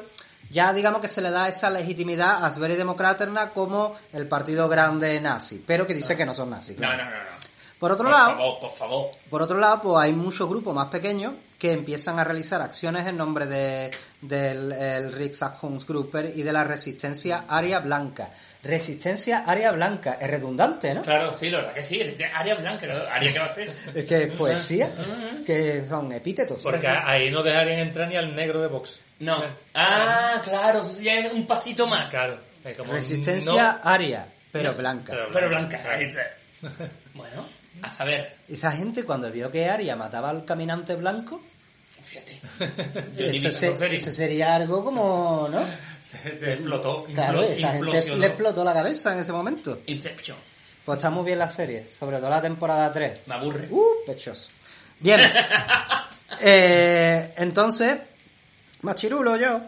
ya digamos que se le da esa legitimidad a Sverigedemokraterna como el partido grande nazi, pero que dice que no son nazis. No, no, no. Por otro por lado, favor, por favor. por otro lado, pues hay muchos grupos más pequeños que empiezan a realizar acciones en nombre de, del el Riksdagsgrupper y de la resistencia Aria Blanca. Resistencia Aria Blanca, es redundante, ¿no? Claro, sí, la verdad que sí. Área blanca, ¿no? ¿Área qué va a ser? Es que es poesía, que son epítetos. Porque ahí no dejarían entrar ni al negro de Vox. No. Ah, claro, eso ya es un pasito más. Claro. como Resistencia no- Aria, pero No, blanca. pero- Pero blanca. ahí está. Bueno, a saber. Esa gente cuando vio que Aria mataba al caminante blanco, Fíjate. Eso, se- sería algo como, ¿no? Se explotó. Claro, esa gente le explotó la cabeza en ese momento. Inception. Pues está muy bien la serie, sobre todo la temporada 3. Me aburre. Uh, pechoso. Bien. Eh, entonces, machirulo yo.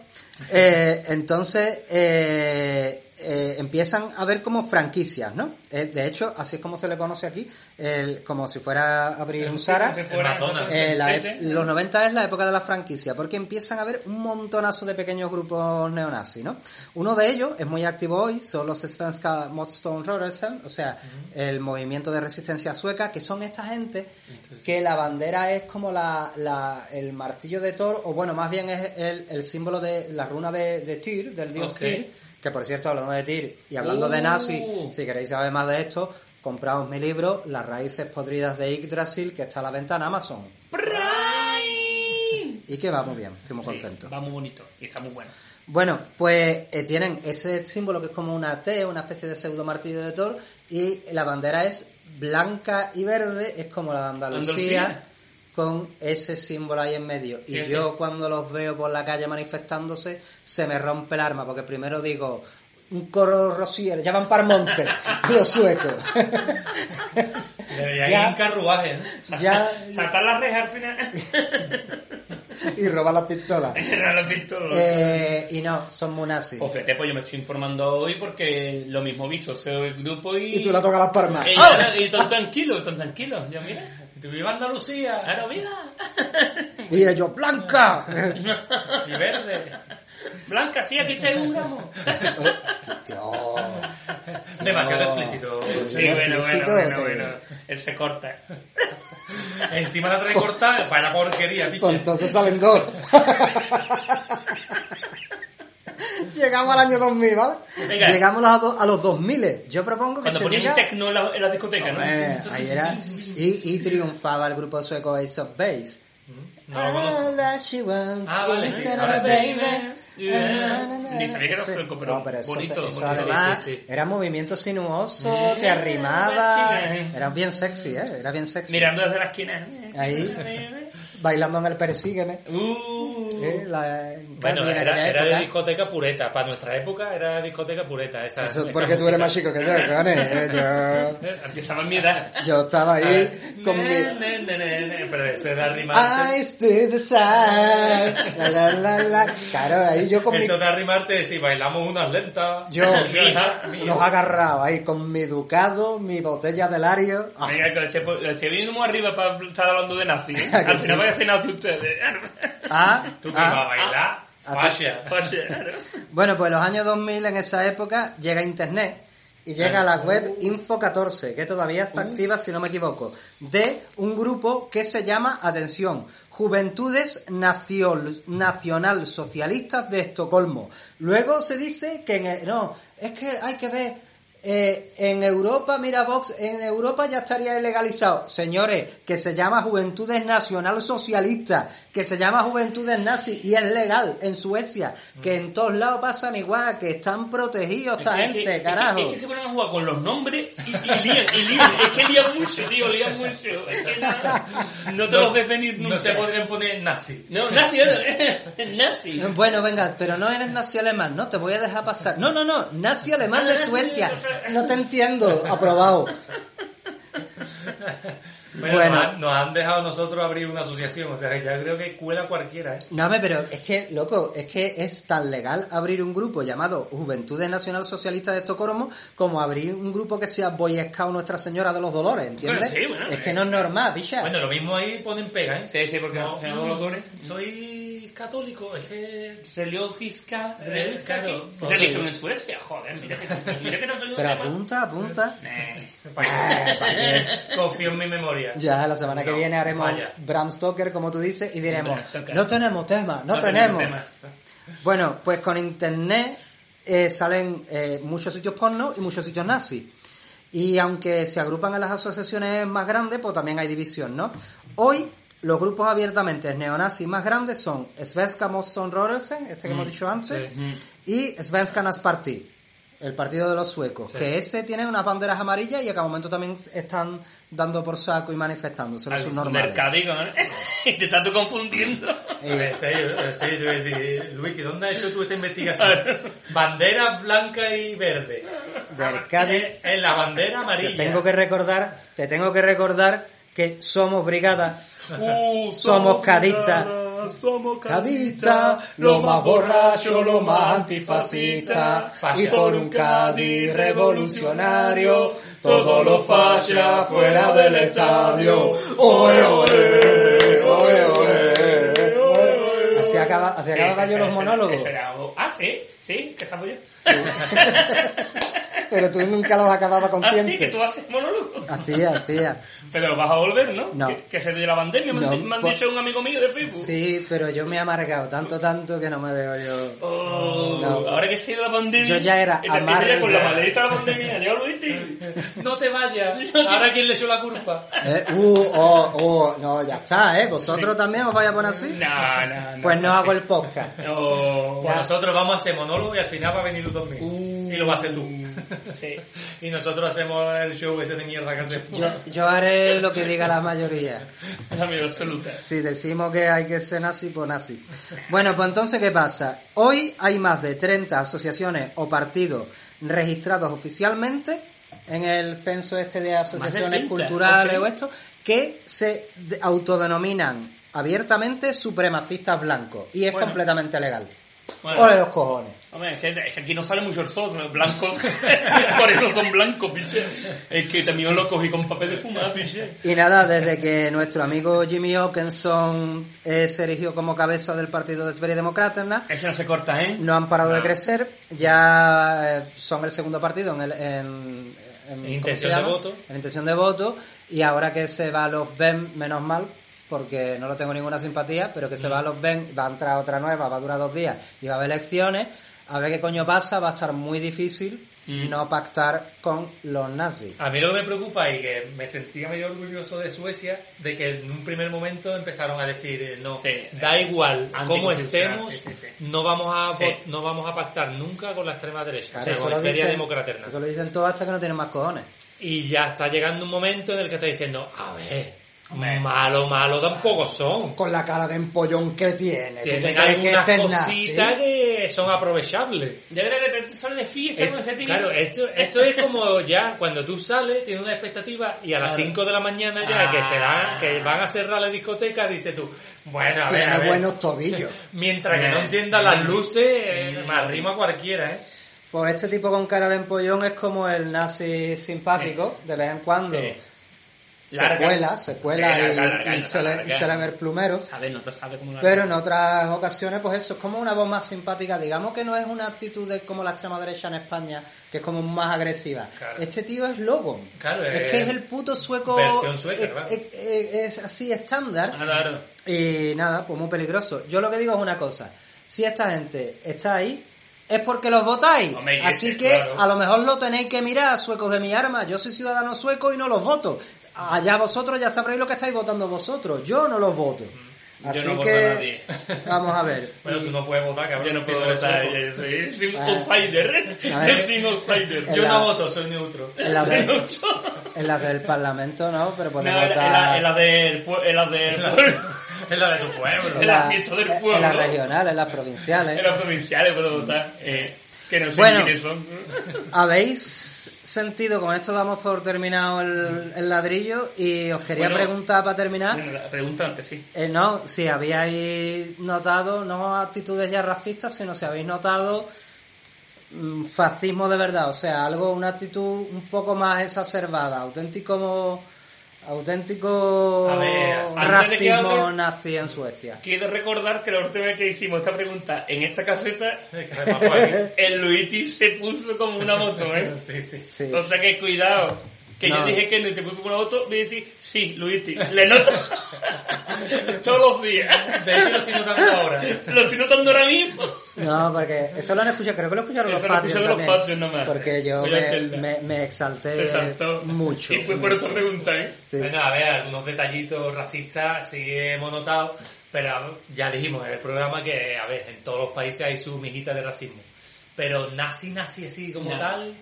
Eh, entonces, eh, eh, empiezan a ver como franquicias, ¿no? Eh, de hecho, así es como se le conoce aquí, el- como si fuera a abrir un Zara. Si fuera- McDonald's. Eh, sí. los 90 es la época de la franquicia, porque empiezan a haber un montonazo de pequeños grupos neonazis, ¿no? Uno de ellos es muy activo hoy, son los Svenska Motståndsrörelsen, o sea, el movimiento de resistencia sueca, que son esta gente que la bandera es como la, la- el martillo de Thor, o bueno, más bien es el, el símbolo de la runa de, de Tyr, del dios. Tyr, que por cierto, hablando de Tyr y hablando de Uh. nazis, si queréis saber más de esto, compraos mi libro, Las raíces podridas de Yggdrasil, que está a la venta en Amazon. Y que va muy bien, estoy muy Sí, contento. va muy bonito y está muy bueno. Bueno, pues eh, tienen ese símbolo que es como una T, una especie de pseudo martillo de Thor, y la bandera es blanca y verde, es como la de Andalucía, Andalucía. Con ese símbolo ahí en medio. Y yo cuando los veo por la calle manifestándose, se me rompe el arma, porque primero digo, un coro rociero, ya van para el monte, los suecos. Debería ir Ya. en carruaje, ¿no? ya, Saltar la reja al final. y robar las pistolas. Era lo visto. Eh, y no, son muy nazis. Pues fíjate, pues yo me estoy informando hoy porque lo mismo visto, soy el grupo y... Y tú la tocas las palmas. Y, ¡Ah! y tan tranquilo, tan tranquilo. Yo mira, Tu viva Andalucía claro, mira. Y ellos, ¡blanca! y verde. Blanca, sí, aquí traigo un gramo. Demasiado explícito. Sí, bueno, bueno, bueno, bueno. Él se corta. Encima la trae cortada para la porquería, Pues piche. entonces salen dos. Llegamos al año 2000, ¿vale? Venga. Llegamos a, do- a los 2000. Yo propongo que Cuando se ponían diga... tecno en la, en la discoteca, ¿no? Ahí era... Y, y triunfaba el grupo sueco Ace of Base. No. All that she wants Ah, vale, sí, ahora sí. baby. Yeah. Ni sabía que era sueco, pero No, eso, bonito, eso bonito. además Sí, sí, sí. era movimiento sinuoso, te arrimaba. chica. Era bien sexy, ¿eh? Era bien sexy. Mirando desde la esquina. Ahí. bailando en el Persígueme. Uh, ¿eh? La- Bueno, en era, era de discoteca pureta. Para nuestra época era discoteca pureta. Esa, Eso esa porque tú eres más chico que yo, cojones, ¿eh? Yo, Empezaba en mi edad. yo estaba ahí con mi... Ne, ne, ne, ne, ne, Pero ese era rimarte. I stood aside. La, la, la, la. Claro, ahí yo con mi... Eso de rimarte, si bailamos unas lentas. Yo los agarrado ahí con mi ducado, mi botella de Lario. Ah, Venga, que lo eché viniendo muy arriba para estar hablando de nazi. ¿eh? Al sí. final vaya a ser nazi ustedes. ah, Tú que ah. ibas a bailar. ah, Fascia. Fascia. Bueno, pues los años 2000 en esa época llega Internet y llega la web Info14, que todavía está activa, si no me equivoco, de un grupo que se llama, atención, Juventudes Nacional Socialistas de Estocolmo. Luego se dice que en el- no, es que hay que ver eh, en Europa, mira Vox, en Europa ya estaría ilegalizado. Señores, que se llama Juventudes Nacional Socialistas, que se llama Juventudes Nazi y es legal en Suecia, que en todos lados pasan igual, que están protegidos esta Es que- gente, es que- carajo. Es que, se ponen a jugar con los nombres y, y lían, y lían. Es que lían mucho, tío, lían mucho. Es que no, no te los ves venir nunca. No se podrían poner nazi. No, nazi, nazi. Bueno, venga, pero no eres nazi alemán, no, te voy a dejar pasar. No, no, no, nazi alemán de Suecia. No te entiendo, aprobado. Bueno, Bueno. Nos, han, nos han dejado nosotros abrir una asociación. O sea, ya creo que cuela cualquiera, ¿eh? No, pero es que, loco, es que es tan legal abrir un grupo llamado Juventudes Nacional Socialista de Estocolmo como abrir un grupo que sea Boy Scout Nuestra Señora de los Dolores, ¿entiendes? Bueno, sí, bueno, es eh. que no es normal, picha. Bueno, lo mismo ahí ponen pega, ¿eh? Sí, sí, porque No, no, colores. soy católico, es que... Religioska, claro, pues religión en Suecia, joder, mira que mira que tan pero temas. apunta, apunta. Eh, Confío en mi memoria. Ya, la semana que viene haremos falla. Bram Stoker, como tú dices, y diremos, no tenemos tema, no, no tenemos. tema. Bueno, pues con internet eh, salen eh, muchos sitios porno y muchos sitios nazis. Y aunque se agrupan en las asociaciones más grandes, pues también hay división, ¿no? Hoy los grupos abiertamente neonazis más grandes son Svenska Motståndsrörelsen, este que hemos dicho antes, y Svenskarnas Party, el partido de los suecos, Sí. que ese tiene unas banderas amarillas y a cada momento también están dando por saco y manifestándose Al mercadico, ¿no? Te estás tú confundiendo. A ver, te voy a decir, Luis, ¿que ¿dónde has hecho tú esta investigación? Bandera blanca y verde. Del Cádiz. En la bandera Te amarilla. tengo que recordar, te tengo que recordar que somos brigada, Uh, somos cadistas. Somos Cadista, lo más borracho, lo más antifascista, y por un Cádiz revolucionario, todos los fachas fuera del estadio. Oe, oe, oe, oe. Así acaba, así acababa yo los monólogos, Ah, sí, sí, que estamos yo. pero tú nunca los acababas Ah, sí, que consciente. tú haces monólogo. Hacía, hacía. Pero vas a volver, ¿no? No. Que, que se de la pandemia, me, No, han- me han pues- dicho un amigo mío de Facebook. Sí, pero yo me he amargado tanto, tanto que no me veo yo. Oh, No. Ahora que se ha ido la pandemia. Yo ya era amargo. con la maledita de la pandemia, ya lo viste. No te vayas. Ahora quién le echó la culpa. Eh, uh, oh, oh, no, ya está, ¿eh? ¿Vosotros también os vais a poner así? No, no, no. Pues no hago el podcast. No. Pues nosotros vamos a hacer monólogo y al final va a venir tú también. Uh. y lo va a hacer tú. Sí. Y nosotros hacemos el show ese de mierda que hacemos. Yo, yo haré lo que diga la mayoría. La mayor absoluta. Si decimos que hay que ser nazi, pues nazi. Bueno, pues entonces, ¿qué pasa? Hoy hay más de 30 asociaciones o partidos registrados oficialmente en el censo este de asociaciones 30, culturales o esto, que se de- autodenominan abiertamente supremacistas blancos. Y es Bueno. completamente legal. Bueno. Ole los cojones. Hombre, es que, es que aquí no sale mucho el sol, son blancos. Por eso son blancos, piche. Es que también lo cogí con papel de fumar, piche. Y nada, desde que nuestro amigo Jimmy Hawkinson eh, se erigió como cabeza del partido de Sverigedemokraterna, Eso no se corta, ¿eh? no han parado de No. crecer, ya eh, son el segundo partido en, el, en, en- ¿cómo intención de voto. En intención de voto, y ahora que se va a los Ben, menos mal, porque no lo tengo ninguna simpatía, pero que se va a los Ben, va a entrar otra nueva, va a durar dos días y va a haber elecciones, a ver qué coño pasa, va a estar muy difícil Mm. no pactar con los nazis. A mí lo que me preocupa y que me sentía medio orgulloso de Suecia, de que en un primer momento empezaron a decir, eh, no, Sí. da igual cómo estemos, sí, sí, sí. no vamos a no vamos a pactar nunca con la extrema derecha, Claro, o sea, con la Feria dicen- democraterna. Eso lo dicen todos hasta que no tienen más cojones. Y ya está llegando un momento en el que está diciendo, a ver, Malo, malo tampoco son. Con la cara de empollón que tiene. ¿Tú te Tienen que algunas nazi? cositas que son aprovechables. Yo creo que te sale de fiesta con ese Eh, tío. claro, esto, esto es como ya cuando tú sales, tienes una expectativa y a las Claro. 5 de la mañana ya Ah. que será, que van a cerrar la discoteca, dices tú, bueno, a ver, Tiene a ver. buenos tobillos. Mientras que no Eh. enciendan las luces, eh, me arrima cualquiera, ¿eh? Pues este tipo con cara de empollón es como el nazi simpático, de vez en cuando. Sí. Se Larga. cuela, se cuela Sí, y, larga, y se, le, larga. y se le ve el plumero. ¿Sabes? No te sabe cómo la... Pero en otras ocasiones, pues eso, es como una voz más simpática. Digamos que no es una actitud de como la extrema derecha en España, que es como más agresiva. Claro. Este tío es Logan. Claro, es es- que es el puto sueco. versión sueca, es, claro. es- así estándar. Ah, claro. Y nada, pues muy peligroso. Yo lo que digo es una cosa. Si esta gente está ahí, es porque los votáis. Hombre, Así ese, que claro. a lo mejor lo tenéis que mirar, suecos de mi arma. Yo soy ciudadano sueco y no los voto. Allá vosotros ya sabréis lo que estáis votando vosotros. Yo no los voto. Así Yo no voto a que nadie. vamos a ver. Bueno, Y- tú no puedes votar, cabrón. Yo no puedo votar, sueco. yo soy, soy un outsider. Yo soy un outsider. En Yo la- no voto, soy neutro. en la, de- en la del Parlamento no, pero No, en la, votar en la- en la del en la del. Es la de tu pueblo. en la fiesta del en pueblo. las regionales, en las provinciales. En las provinciales puedo votar. Eh, que no sé Bueno. quiénes son. ¿Habéis sentido, con esto damos por terminado el, el ladrillo y os quería Bueno. preguntar para terminar, Bueno, la pregunta antes, sí. eh, no, si habíais notado, no actitudes ya racistas, sino si habéis notado mm, fascismo de verdad, o sea, algo, una actitud un poco más exacerbada, auténtico, auténtico A ver, antes de que racismo nazi en Suecia. Quiero recordar que la última vez que hicimos esta pregunta en esta caseta, el Luigi se puso como una moto, ¿eh? Sí, sí. Sí. O sea que cuidado. Que No. yo dije que no y te puso una moto, me decís, sí, Luigi, le noto todos los días. De hecho, lo estoy notando ahora. Lo estoy notando ahora mismo. No, porque eso lo han escuchado, creo que lo escucharon Eso los lo Patreons escucharon los también, Patreons nomás. Porque yo me, hacerla. me, me exalté Se saltó. mucho. Y fue por esta pregunta, ¿eh? Sí. Bueno, a ver, algunos detallitos racistas sí hemos notado, pero ya dijimos en el programa que, a ver, en todos los países hay su mijita de racismo. Pero nazi, nazi así como No. tal,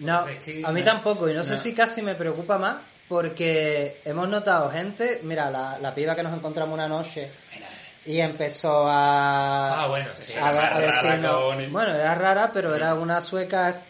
No, a mí tampoco, y no sé si casi me preocupa más, porque hemos notado gente, mira, la, la piba que nos encontramos una noche y empezó a, Ah, bueno, sí. a, Era a decirnos- cojones. bueno, era rara, pero era una sueca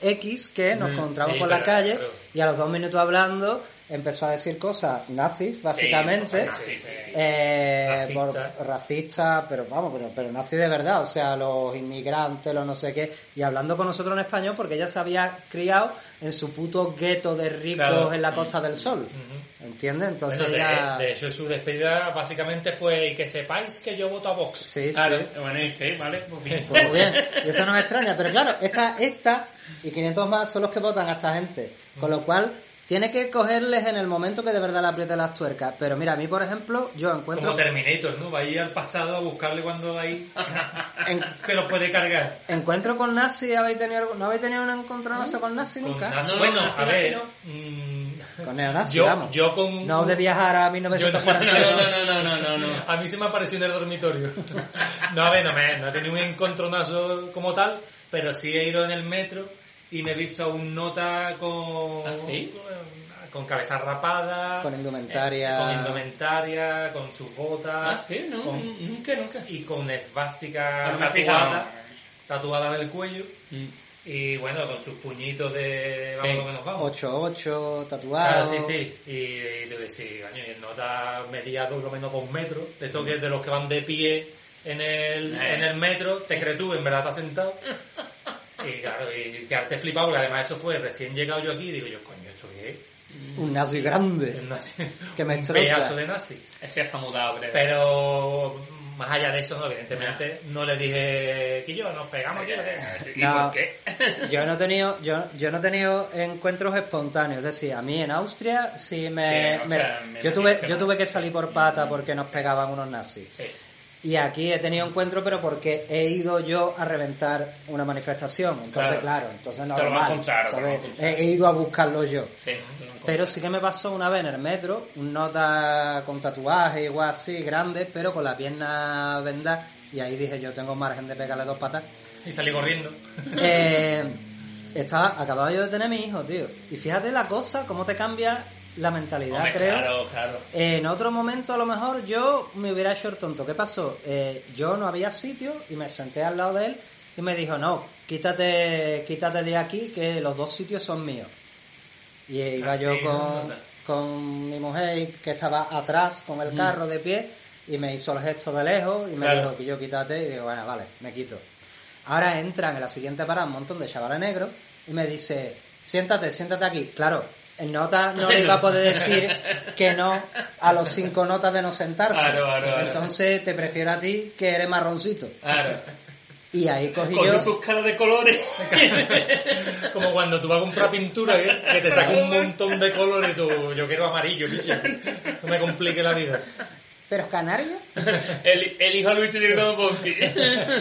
X que nos encontramos sí, por la calle y a los dos minutos hablando empezó a decir cosas nazis, básicamente. cosas nazis, sí, sí. Eh, Racista. por- racista, pero vamos, pero, pero nazi de verdad, o sea, los inmigrantes, los no sé qué, y hablando con nosotros en español porque ella se había criado en su puto gueto de ricos Claro. en la Costa del Sol, Ujú. ¿entiendes? Entonces Bueno, de, ella... de hecho, su despedida básicamente fue y que sepáis que yo voto a Vox. Sí, Claro, sí. bueno, que, vale, pues bien. Pues muy bien, y eso no me extraña, pero claro, esta, esta y 500 más son los que votan a esta gente, con lo cual tiene que cogerles en el momento que de verdad le apriete las tuercas. Pero mira, a mí, por ejemplo, yo encuentro... Como Terminator, ¿no? Va a ir al pasado a buscarle cuando ahí en- te lo puede cargar. ¿Encuentro con nazi? ¿Habéis tenido, algo- ¿No habéis tenido un encontronazo con nazi Con nunca? nazi- No, no, bueno, nazi, a nazi ver. mm, Con neonazi, yo, vamos. yo con... No de viajar a No, 1942. no, no, no, no, no, no. A mí se me apareció en el dormitorio. No, a ver, no, me, no he tenido un encontronazo como tal, pero sí he ido en el metro y me he visto a un nota con... ¿Ah, sí? con, con cabeza rapada. Con indumentaria. eh, con indumentaria, con sus botas. Ah, sí, no, con- nunca, nunca. y con esvástica no tatuada, tatuada en el cuello. Mm. Y bueno, con sus puñitos de vamos Sí. lo que nos vamos. 8-8, Claro, tatuado. sí, sí. Y, le decía, sí, y el nota medía por lo menos dos metros. De estos que de los que van de pie en el, Eh. en el metro, te crees tú, en verdad estás sentado. Y claro, y quedarte flipado, porque además eso fue recién llegado yo aquí, y digo yo, coño, ¿esto qué es? Un nazi grande. Es nazi. Que me un pedazo de nazi. Ese ya está mudado, creo. Pero más allá de eso, no, evidentemente, no le dije que yo nos pegamos aquí. ¿Y No. por qué? Yo no he tenido, yo, yo no he tenido encuentros espontáneos, es decir, a mí en Austria sí me, Sí, o me- sea, me yo tuve, yo tuve que salir por pata porque nos pegaban unos nazis. Sí. Y aquí he tenido encuentros, pero porque he ido yo a reventar una manifestación. Entonces, Claro. claro, entonces no lo Entonces, he, ido a buscarlo yo. Sí. Pero sí que me pasó una vez en el metro, un nota con tatuaje igual así, grande, pero con la pierna vendada. Y ahí dije, yo tengo margen de pegarle dos patas. Y salí corriendo. Eh, estaba, acababa yo de tener mi hijo, tío. Y fíjate la cosa, cómo te cambia la mentalidad, Hombre, creo. Claro, claro. En otro momento, a lo mejor, yo me hubiera hecho el tonto. ¿Qué pasó? Eh, yo no había sitio y me senté al lado de él y me dijo, no, quítate, quítate de aquí, que los dos sitios son míos. Y iba Así, yo con, con mi mujer, que estaba atrás con el carro de pie, y me hizo el gesto de lejos y me Claro. dijo que yo quítate, y digo, bueno, vale, me quito. Ahora entran en la siguiente parada un montón de chavales negros y me dice, siéntate, siéntate aquí. Claro, el nota no le iba a poder decir que no a los cinco notas de no sentarse. Claro, claro, claro. Entonces te prefiero a ti que eres marroncito. Claro. Y ahí cogí Con yo... sus caras de colores. Como cuando tú vas a comprar pintura, ¿eh? que te saca un montón de colores y tú, yo quiero amarillo, bicho. No me complique la vida. ¿Pero canario? el, el hijo de Luis tiene que Ponti.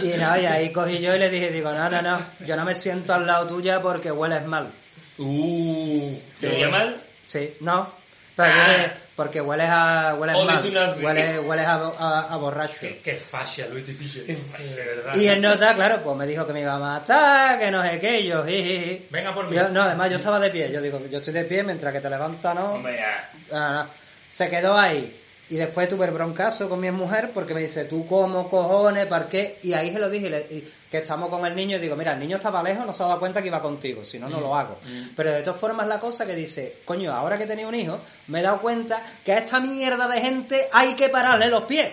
Y no, y ahí cogí yo y le dije, digo, no, no, no, yo no me siento al lado tuya porque hueles mal. Uh, ¿se veía mal? Sí, no. Ah. porque hueles a hueles Ole mal, hueles, hueles a, a- a borracho. Qué, qué fascia, Luis de Pillo. De verdad. Y el nota, claro, pues me dijo que me iba a matar, que no sé qué, y yo, jiji. Venga por mí. Yo- no, además yo estaba de pie, yo digo, yo estoy de pie mientras que te levantas, ¿no? Hombre, ya. Ah, no. Se quedó ahí. Y después tuve el broncazo con mi mujer porque me dice, tú cómo cojones, ¿para qué? Y ahí se lo dije, y le- y que estamos con el niño y digo, mira, el niño estaba lejos, no se ha dado cuenta que iba contigo, si no, no lo hago. Pero de todas formas la cosa que dice, coño, ahora que he tenido un hijo, me he dado cuenta que a esta mierda de gente hay que pararle los pies.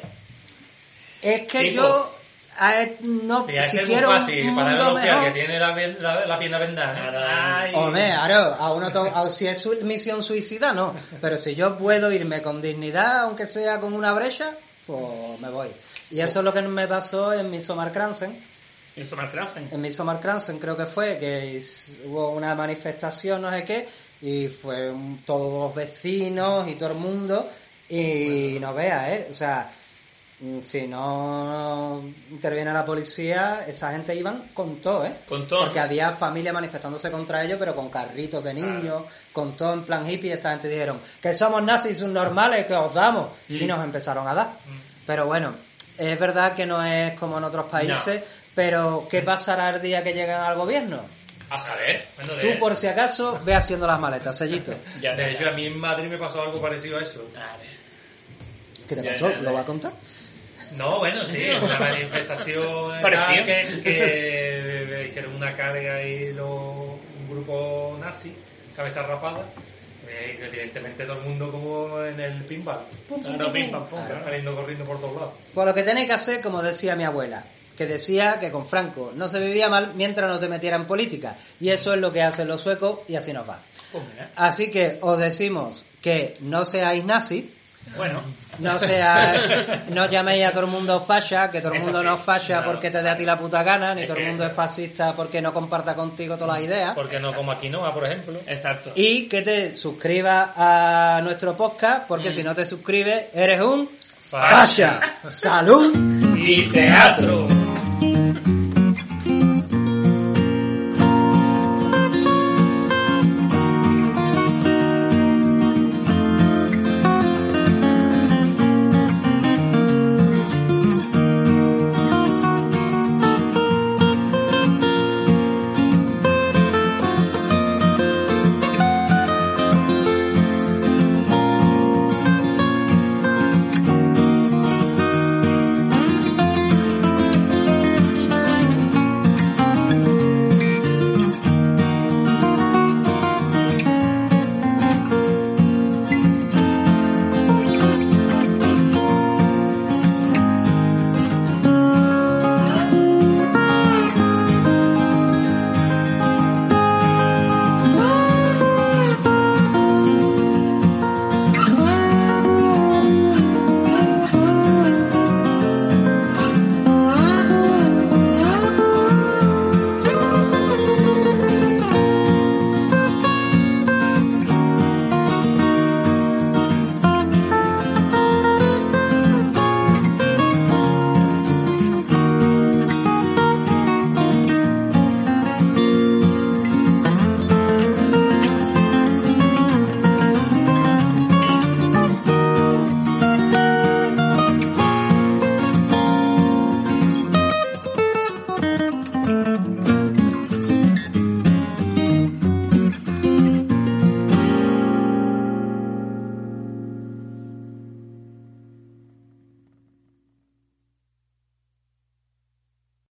Es que yo a e- no Sí, a si ese es muy un fácil. Para pies mejor- que tiene la, la, la pierna vendada. Hombre, claro, a uno to- a- si es su misión suicida, no. Pero si yo puedo irme con dignidad, aunque sea con una brecha, pues me voy. Y eso es lo que me pasó en mi Kransen. Eso me atrasen. En mi Kransen creo que fue que hubo una manifestación, no sé qué, y fue un- todos los vecinos y todo el mundo. Y no veas, ¿eh? O sea, si no interviene la policía, esa gente iban con todo, ¿eh? Con todo. Porque había familias manifestándose contra ellos, pero con carritos de niños, con todo en plan hippie. Esta gente dijeron que somos nazis subnormales, que os damos. Y Mm. nos empezaron a dar. Pero bueno, es verdad que no es como en otros países, pero ¿qué pasará el día que lleguen al gobierno? A saber. Bueno, Tú, por si acaso, ve haciendo las maletas, sellito. Ya, De hecho, a mí en Madrid me pasó algo parecido a eso. Ver. ¿Qué te Ya, pasó? ya, ya. ¿Lo va a contar? No, bueno, sí, una manifestación Parecía. que, que hicieron una carga y lo, un grupo nazi, cabeza rapada, eh, evidentemente todo el mundo como en el pinball, pum, pum, Claro, pim, pam, pum, pum, claro. saliendo corriendo por todos lados. Pues lo que tenéis que hacer, como decía mi abuela, que decía que con Franco no se vivía mal mientras no te metiera en política. Y eso es lo que hacen los suecos y así nos va. Pues. Así que os decimos que no seáis nazis, Bueno, no seáis, no llaméis a todo el mundo fascia, que todo el mundo sí, no claro. porque te dé a ti la puta gana, ni Es todo el mundo es fascista porque no comparta contigo todas las ideas. Porque no como quinoa, por ejemplo. exacto. Y que te suscribas a nuestro podcast, porque si no te suscribes, eres un fascia. ¡Salud! Y teatro.